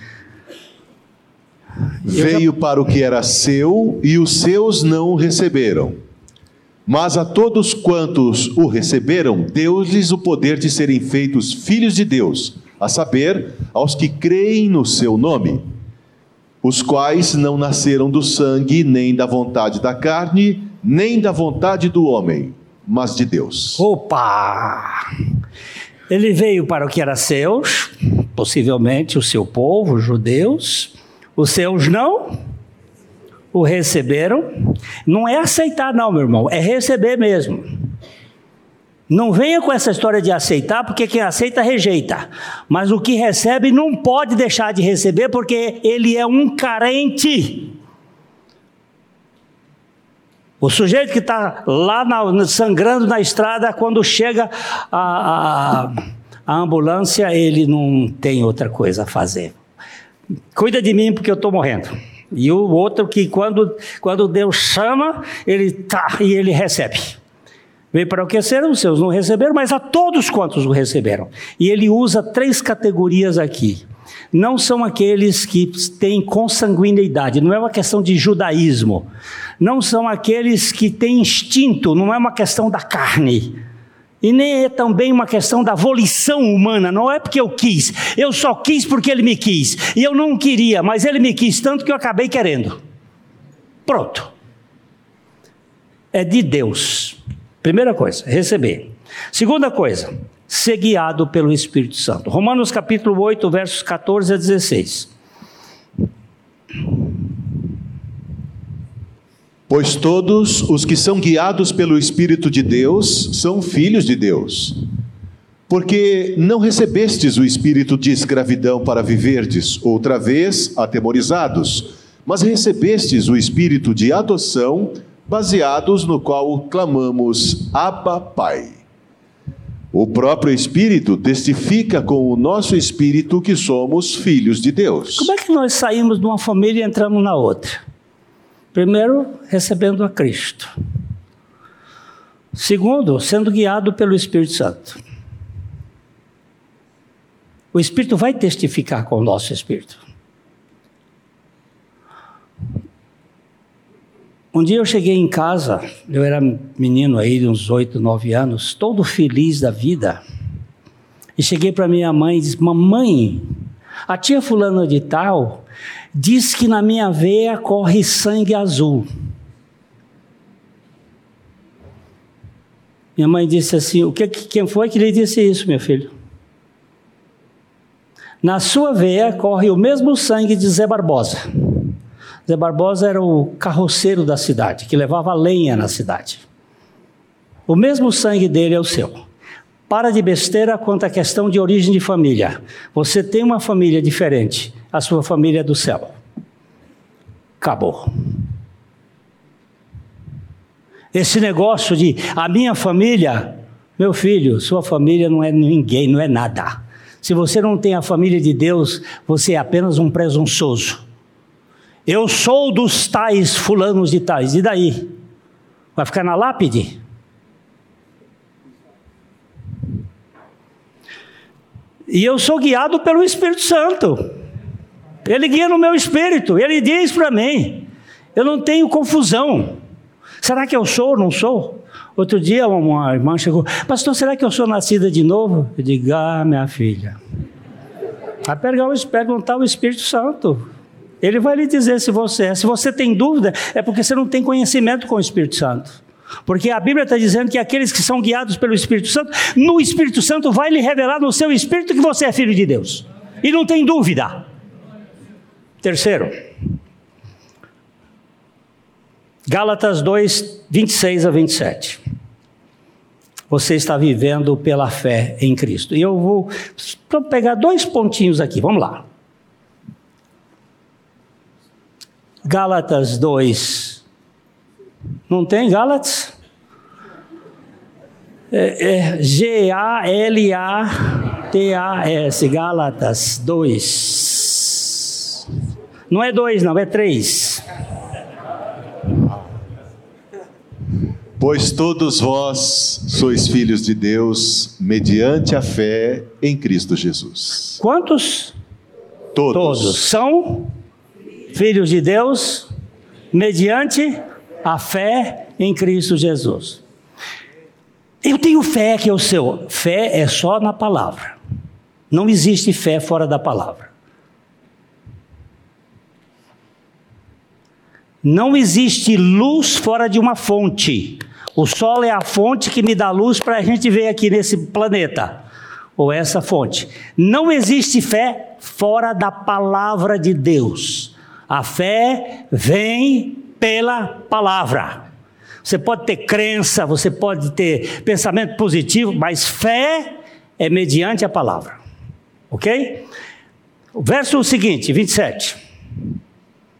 B: Veio para o que era seu e os seus não o receberam. Mas a todos quantos o receberam, deu-lhes o poder de serem feitos filhos de Deus, a saber, aos que creem no seu nome, os quais não nasceram do sangue, nem da vontade da carne, nem da vontade do homem, mas de Deus.
A: Opa! Ele veio para o que era seus, possivelmente o seu povo, os judeus. Os seus não o receberam. Não é aceitar, não, meu irmão, é receber mesmo. Não venha com essa história de aceitar, porque quem aceita rejeita. Mas o que recebe não pode deixar de receber, porque ele é um carente. O sujeito que está lá na, sangrando na estrada, quando chega a, a, a, ambulância, ele não tem outra coisa a fazer. Cuida de mim porque eu estou morrendo. E o outro que quando, quando Deus chama, ele tá e ele recebe. Veio para o que serão os seus, não receberam, mas a todos quantos o receberam. E ele usa três categorias aqui. Não são aqueles que têm consanguineidade, não é uma questão de judaísmo não são aqueles que têm instinto, não é uma questão da carne. E nem é também uma questão da volição humana, não é porque eu quis, eu só quis porque ele me quis. E eu não queria, mas ele me quis tanto que eu acabei querendo. Pronto. É de Deus. Primeira coisa, receber. Segunda coisa, ser guiado pelo Espírito Santo. Romanos capítulo 8, versos 14 a 16.
B: Pois todos os que são guiados pelo Espírito de Deus são filhos de Deus. Porque não recebestes o espírito de escravidão para viverdes outra vez atemorizados, mas recebestes o espírito de adoção, baseados no qual clamamos Abba Pai. O próprio Espírito testifica com o nosso espírito que somos filhos de Deus.
A: Como é que nós saímos de uma família e entramos na outra? Primeiro, recebendo a Cristo. Segundo, sendo guiado pelo Espírito Santo. O Espírito vai testificar com o nosso Espírito. Um dia eu cheguei em casa, eu era menino aí, de uns oito, nove anos, todo feliz da vida. E cheguei para minha mãe e disse: Mamãe, a tia fulana de tal diz que na minha veia corre sangue azul. Minha mãe disse assim: o que, quem foi que lhe disse isso, meu filho? Na sua veia corre o mesmo sangue de Zé Barbosa. Zé Barbosa era o carroceiro da cidade, que levava lenha na cidade. O mesmo sangue dele é o seu. Para de besteira quanto à questão de origem de família. Você tem uma família diferente, a sua família é do céu. Acabou. Esse negócio de a minha família, meu filho, sua família não é ninguém, não é nada. Se você não tem a família de Deus, você é apenas um presunçoso. Eu sou dos tais fulanos de tais, e daí? Vai ficar na lápide? E eu sou guiado pelo Espírito Santo. Ele guia no meu espírito, ele diz para mim. Eu não tenho confusão. Será que eu sou ou não sou? Outro dia uma irmã chegou, pastor, será que eu sou nascida de novo? Eu digo, ah, minha filha. Vai perguntar o Espírito Santo. Ele vai lhe dizer se você é. Se você tem dúvida, é porque você não tem conhecimento com o Espírito Santo. Porque a Bíblia está dizendo que aqueles que são guiados pelo Espírito Santo, no Espírito Santo vai lhe revelar no seu espírito que você é filho de Deus. E não tem dúvida. Terceiro, Gálatas 2, 26 a 27. Você está vivendo pela fé em Cristo. E eu vou pegar dois pontinhos aqui, vamos lá. Gálatas 2. Não tem Gálatas? É, é G-A-L-A-T-A-S, Gálatas 2. Não é 2, não, é 3.
B: Pois todos vós sois filhos de Deus, mediante a fé em Cristo Jesus.
A: Quantos?
B: Todos.
A: Todos são filhos de Deus, mediante a fé em Cristo Jesus. Eu tenho fé que é o seu. Fé é só na palavra. Não existe fé fora da palavra. Não existe luz fora de uma fonte. O Sol é a fonte que me dá luz para a gente ver aqui nesse planeta, ou essa fonte. Não existe fé fora da palavra de Deus. A fé vem pela palavra. Você pode ter crença, você pode ter pensamento positivo, mas fé é mediante a palavra. Ok? O verso seguinte, 27.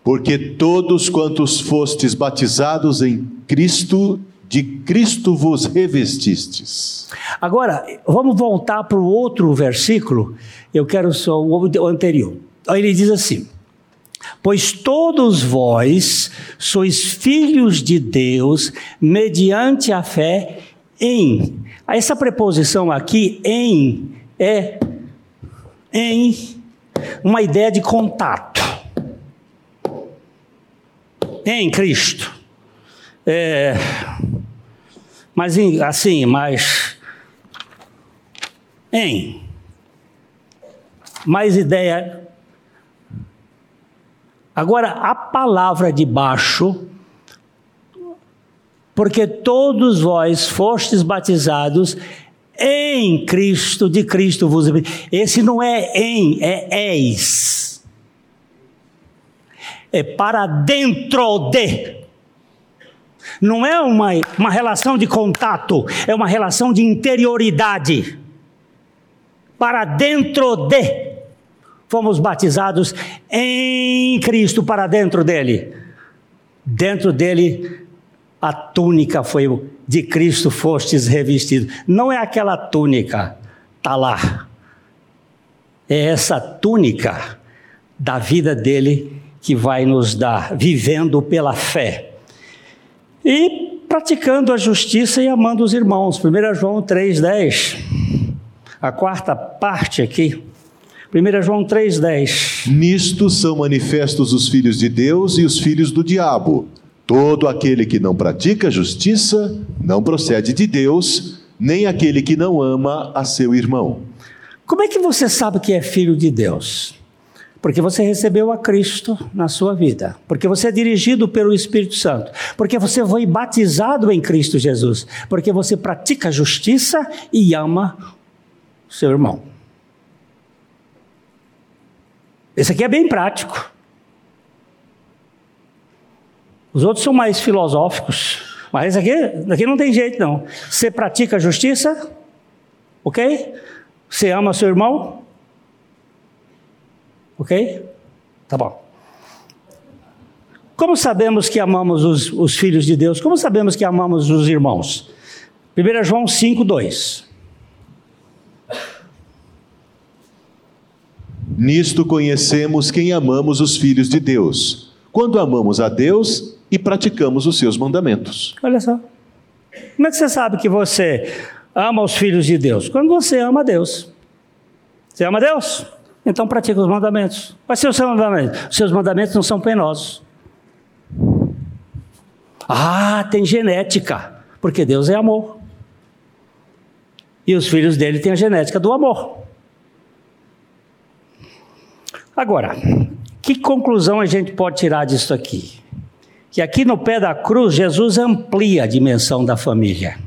B: Porque todos quantos fostes batizados em Cristo, de Cristo vos revestistes.
A: Agora, vamos voltar para o outro versículo, eu quero só o anterior. Ele diz assim: Pois todos vós sois filhos de Deus mediante a fé em. Essa preposição aqui, em, é em uma ideia de contato. Em Cristo. É, mas assim, mas em mais ideia. Agora a palavra de baixo, porque todos vós fostes batizados em Cristo, de Cristo vos. Esse não é em, é eis. É para dentro de. Não é uma, uma relação de contato, é uma relação de interioridade. Para dentro de. Fomos batizados em Cristo, para dentro dele. Dentro dele, a túnica foi de Cristo fostes revestido. Não é aquela túnica, está lá. É essa túnica da vida dele que vai nos dar, vivendo pela fé. E praticando a justiça e amando os irmãos. 1 João 3,10. A quarta parte aqui. 1 João 3,10.
B: Nisto são manifestos os filhos de Deus e os filhos do diabo. Todo aquele que não pratica justiça não procede de Deus, nem aquele que não ama a seu irmão.
A: Como é que você sabe que é filho de Deus? Porque você recebeu a Cristo na sua vida, porque você é dirigido pelo Espírito Santo, porque você foi batizado em Cristo Jesus, porque você pratica justiça e ama seu irmão. Esse aqui é bem prático. Os outros são mais filosóficos, mas esse aqui, aqui não tem jeito não. Você pratica justiça, ok? Você ama seu irmão, Ok? Tá bom. Como sabemos que amamos os, os filhos de Deus? Como sabemos que amamos os irmãos? 1 João 5, 2.
B: Nisto conhecemos quem amamos os filhos de Deus, quando amamos a Deus e praticamos os seus mandamentos.
A: Olha só. Como é que você sabe que você ama os filhos de Deus? Quando você ama Deus. Você ama Deus? Então pratica os mandamentos. Quais são os seus mandamentos? Os seus mandamentos não são penosos. Ah, tem genética, porque Deus é amor. E os filhos dele têm a genética do amor. Agora, que conclusão a gente pode tirar disso aqui? Que aqui no pé da cruz, Jesus amplia a dimensão da família.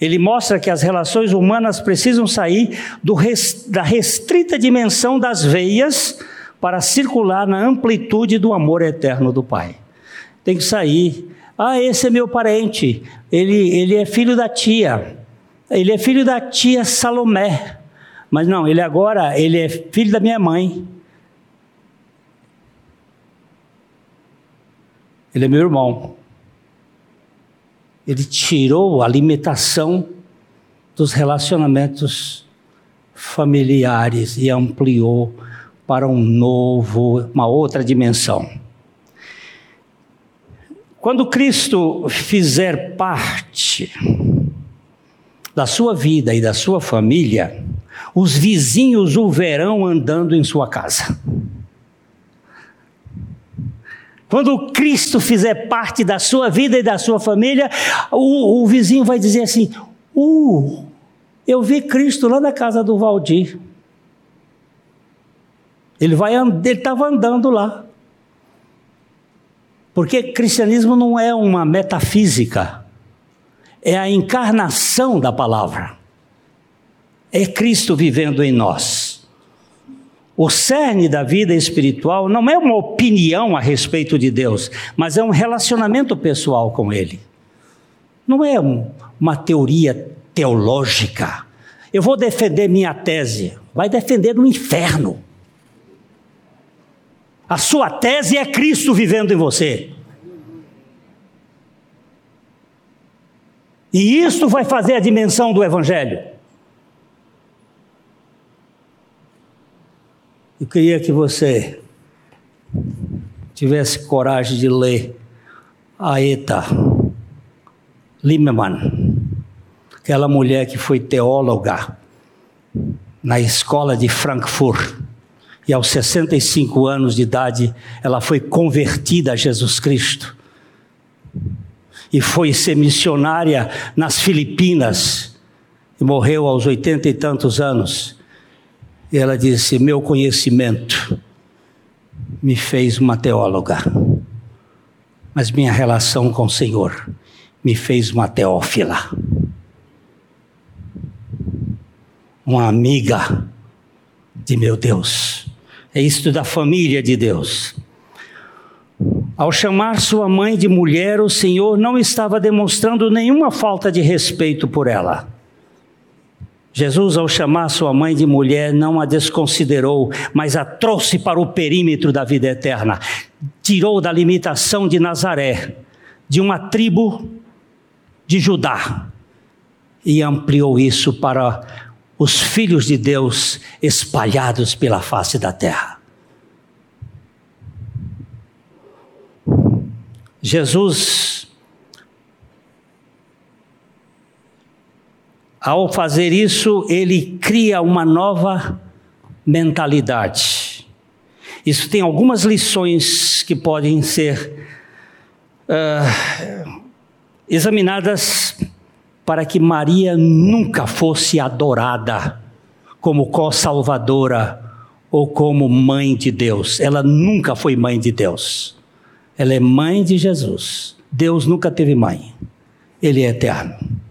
A: Ele mostra que as relações humanas precisam sair res, da restrita dimensão das veias para circular na amplitude do amor eterno do Pai. Tem que sair. Ah, esse é meu parente. Ele, ele é filho da tia. Ele é filho da tia Salomé. Mas não, ele agora ele é filho da minha mãe. Ele é meu irmão. Ele tirou a limitação dos relacionamentos familiares e ampliou para um novo, uma outra dimensão. Quando Cristo fizer parte da sua vida e da sua família, os vizinhos o verão andando em sua casa. Quando Cristo fizer parte da sua vida e da sua família, o, o vizinho vai dizer assim: Uh, eu vi Cristo lá na casa do Valdir. Ele ele estava andando lá. Porque cristianismo não é uma metafísica, é a encarnação da palavra. É Cristo vivendo em nós. O cerne da vida espiritual não é uma opinião a respeito de Deus, mas é um relacionamento pessoal com Ele. Não é um, uma teoria teológica. Eu vou defender minha tese. Vai defender no inferno. A sua tese é Cristo vivendo em você. E isso vai fazer a dimensão do Evangelho. Eu queria que você tivesse coragem de ler a Eta Limeman, aquela mulher que foi teóloga na escola de Frankfurt. E aos 65 anos de idade, ela foi convertida a Jesus Cristo. E foi ser missionária nas Filipinas. E morreu aos oitenta e tantos anos. E ela disse: Meu conhecimento me fez uma teóloga, mas minha relação com o Senhor me fez uma teófila, uma amiga de meu Deus. É isto da família de Deus. Ao chamar sua mãe de mulher, o Senhor não estava demonstrando nenhuma falta de respeito por ela. Jesus, ao chamar sua mãe de mulher, não a desconsiderou, mas a trouxe para o perímetro da vida eterna. Tirou da limitação de Nazaré, de uma tribo de Judá, e ampliou isso para os filhos de Deus espalhados pela face da terra. Jesus Ao fazer isso, ele cria uma nova mentalidade. Isso tem algumas lições que podem ser uh, examinadas para que Maria nunca fosse adorada como co-salvadora ou como mãe de Deus. Ela nunca foi mãe de Deus. Ela é mãe de Jesus. Deus nunca teve mãe. Ele é eterno.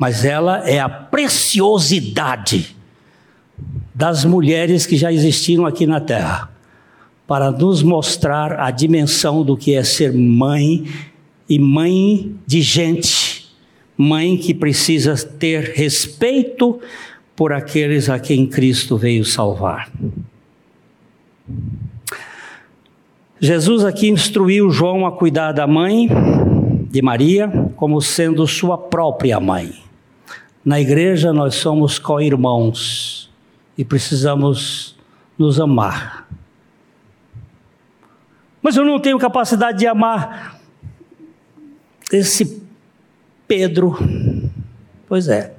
A: Mas ela é a preciosidade das mulheres que já existiram aqui na terra, para nos mostrar a dimensão do que é ser mãe e mãe de gente, mãe que precisa ter respeito por aqueles a quem Cristo veio salvar. Jesus aqui instruiu João a cuidar da mãe de Maria como sendo sua própria mãe. Na igreja nós somos co-irmãos e precisamos nos amar. Mas eu não tenho capacidade de amar esse Pedro, pois é.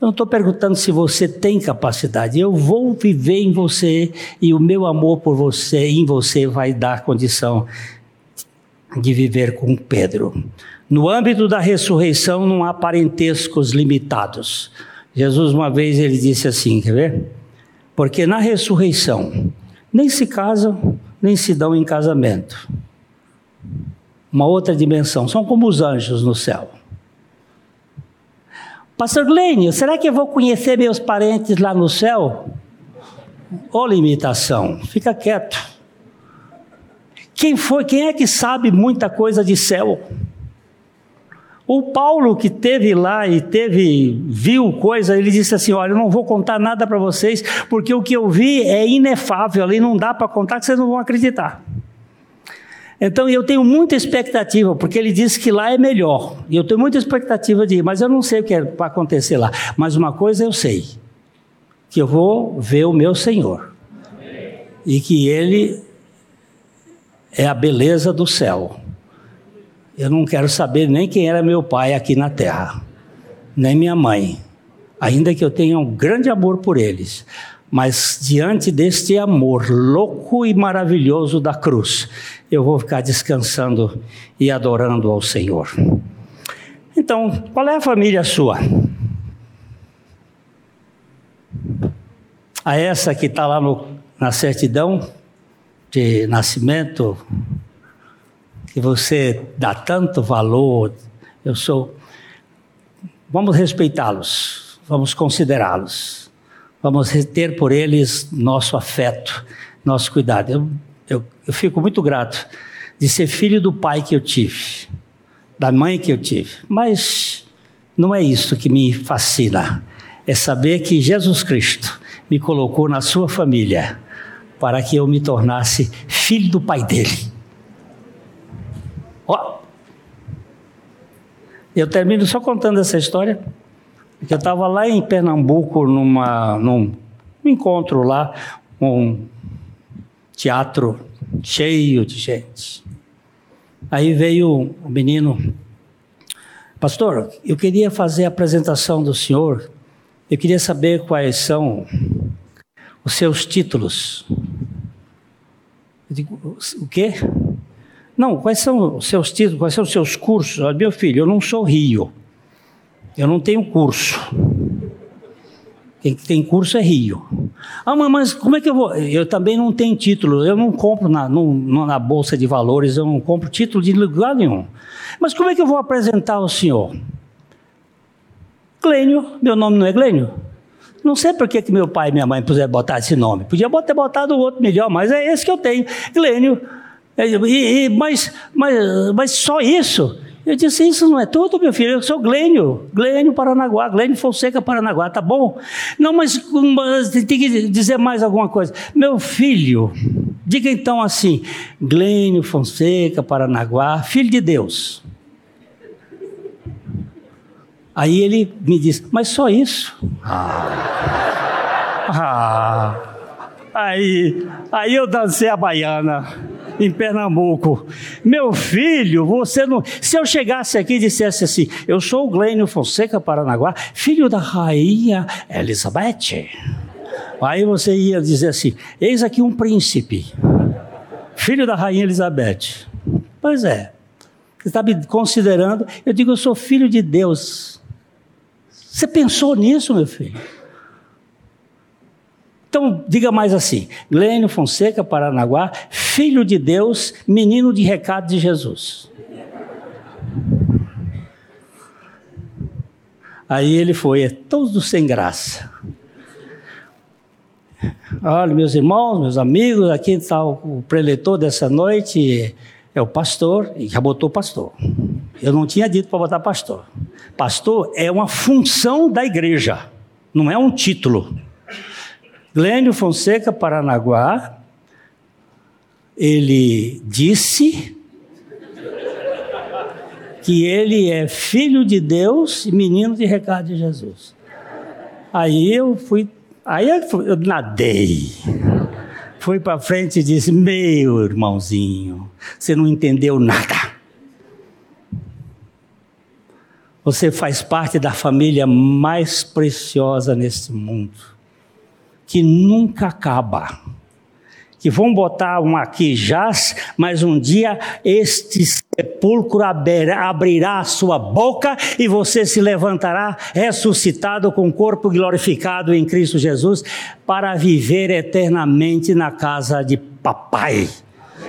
A: Eu não estou perguntando se você tem capacidade. Eu vou viver em você e o meu amor por você, em você, vai dar condição de viver com Pedro. No âmbito da ressurreição não há parentescos limitados. Jesus uma vez ele disse assim, quer ver? Porque na ressurreição nem se casam, nem se dão em casamento uma outra dimensão, são como os anjos no céu. Pastor Glênio, será que eu vou conhecer meus parentes lá no céu? Ô limitação, fica quieto. Quem foi, quem é que sabe muita coisa de céu? O Paulo que teve lá e teve viu coisa, ele disse assim: "Olha, eu não vou contar nada para vocês, porque o que eu vi é inefável, e não dá para contar que vocês não vão acreditar". Então eu tenho muita expectativa, porque ele disse que lá é melhor. E eu tenho muita expectativa de ir, mas eu não sei o que é para acontecer lá. Mas uma coisa eu sei: que eu vou ver o meu Senhor. E que Ele é a beleza do céu. Eu não quero saber nem quem era meu pai aqui na terra, nem minha mãe, ainda que eu tenha um grande amor por eles. Mas diante deste amor louco e maravilhoso da cruz, eu vou ficar descansando e adorando ao Senhor. Então, qual é a família sua? A essa que está lá no, na certidão de nascimento, que você dá tanto valor, eu sou. Vamos respeitá-los, vamos considerá-los, vamos ter por eles nosso afeto, nosso cuidado. Eu eu, eu fico muito grato de ser filho do pai que eu tive, da mãe que eu tive. Mas não é isso que me fascina. É saber que Jesus Cristo me colocou na sua família para que eu me tornasse filho do pai dele. Eu termino só contando essa história, porque eu estava lá em Pernambuco numa, num encontro lá, um teatro cheio de gente. Aí veio o menino, pastor, eu queria fazer a apresentação do senhor, eu queria saber quais são os seus títulos. Eu digo, o quê? Não, quais são os seus títulos, quais são os seus cursos? Meu filho, eu não sou Rio, eu não tenho curso. Quem tem curso é Rio. Ah, mas como é que eu vou? Eu também não tenho título, eu não compro na, no, na Bolsa de Valores, eu não compro título de lugar nenhum. Mas como é que eu vou apresentar o senhor? Glênio, meu nome não é Glênio? Não sei por que, que meu pai e minha mãe puseram botar esse nome. Podia ter botado outro melhor, mas é esse que eu tenho, Glênio. E, e, mas, mas, mas só isso. Eu disse, isso não é tudo, meu filho, eu sou Glênio, Glênio Paranaguá, Glênio Fonseca Paranaguá, tá bom? Não, mas, mas tem que dizer mais alguma coisa. Meu filho, diga então assim, Glênio Fonseca Paranaguá, filho de Deus. Aí ele me disse, mas só isso? Ah. ah. Aí, aí eu dancei a baiana. Em Pernambuco. Meu filho, você não. Se eu chegasse aqui e dissesse assim, eu sou o Glênio Fonseca Paranaguá, filho da rainha Elizabeth. Aí você ia dizer assim: eis aqui um príncipe, filho da rainha Elizabeth. Pois é. Você está me considerando? Eu digo, eu sou filho de Deus. Você pensou nisso, meu filho? Então, diga mais assim: Glênio Fonseca Paranaguá, filho de Deus, menino de recado de Jesus. Aí ele foi, é todo sem graça. Olha, meus irmãos, meus amigos, aqui está o preletor dessa noite, é o pastor, e já botou pastor. Eu não tinha dito para botar pastor. Pastor é uma função da igreja, não é um título. Glênio Fonseca Paranaguá, ele disse que ele é filho de Deus e menino de recado de Jesus. Aí eu fui, aí eu, nadei. Fui para frente e disse: Meu irmãozinho, você não entendeu nada. Você faz parte da família mais preciosa nesse mundo que nunca acaba. Que vão botar um aqui jaz, mas um dia este sepulcro abrirá a sua boca e você se levantará ressuscitado com o corpo glorificado em Cristo Jesus para viver eternamente na casa de papai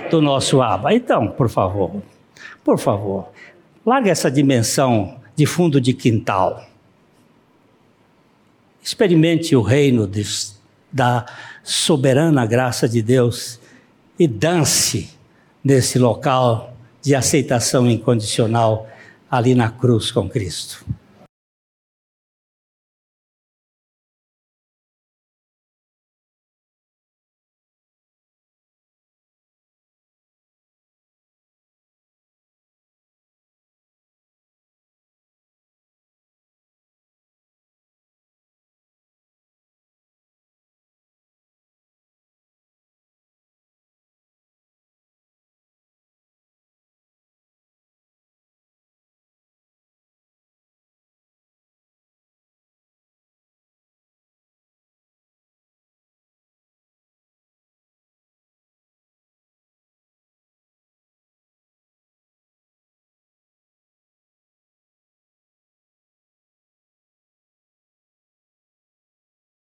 A: do nosso Abba. Então, por favor, por favor, larga essa dimensão de fundo de quintal. Experimente o reino de da soberana graça de Deus e dance nesse local de aceitação incondicional ali na cruz com Cristo.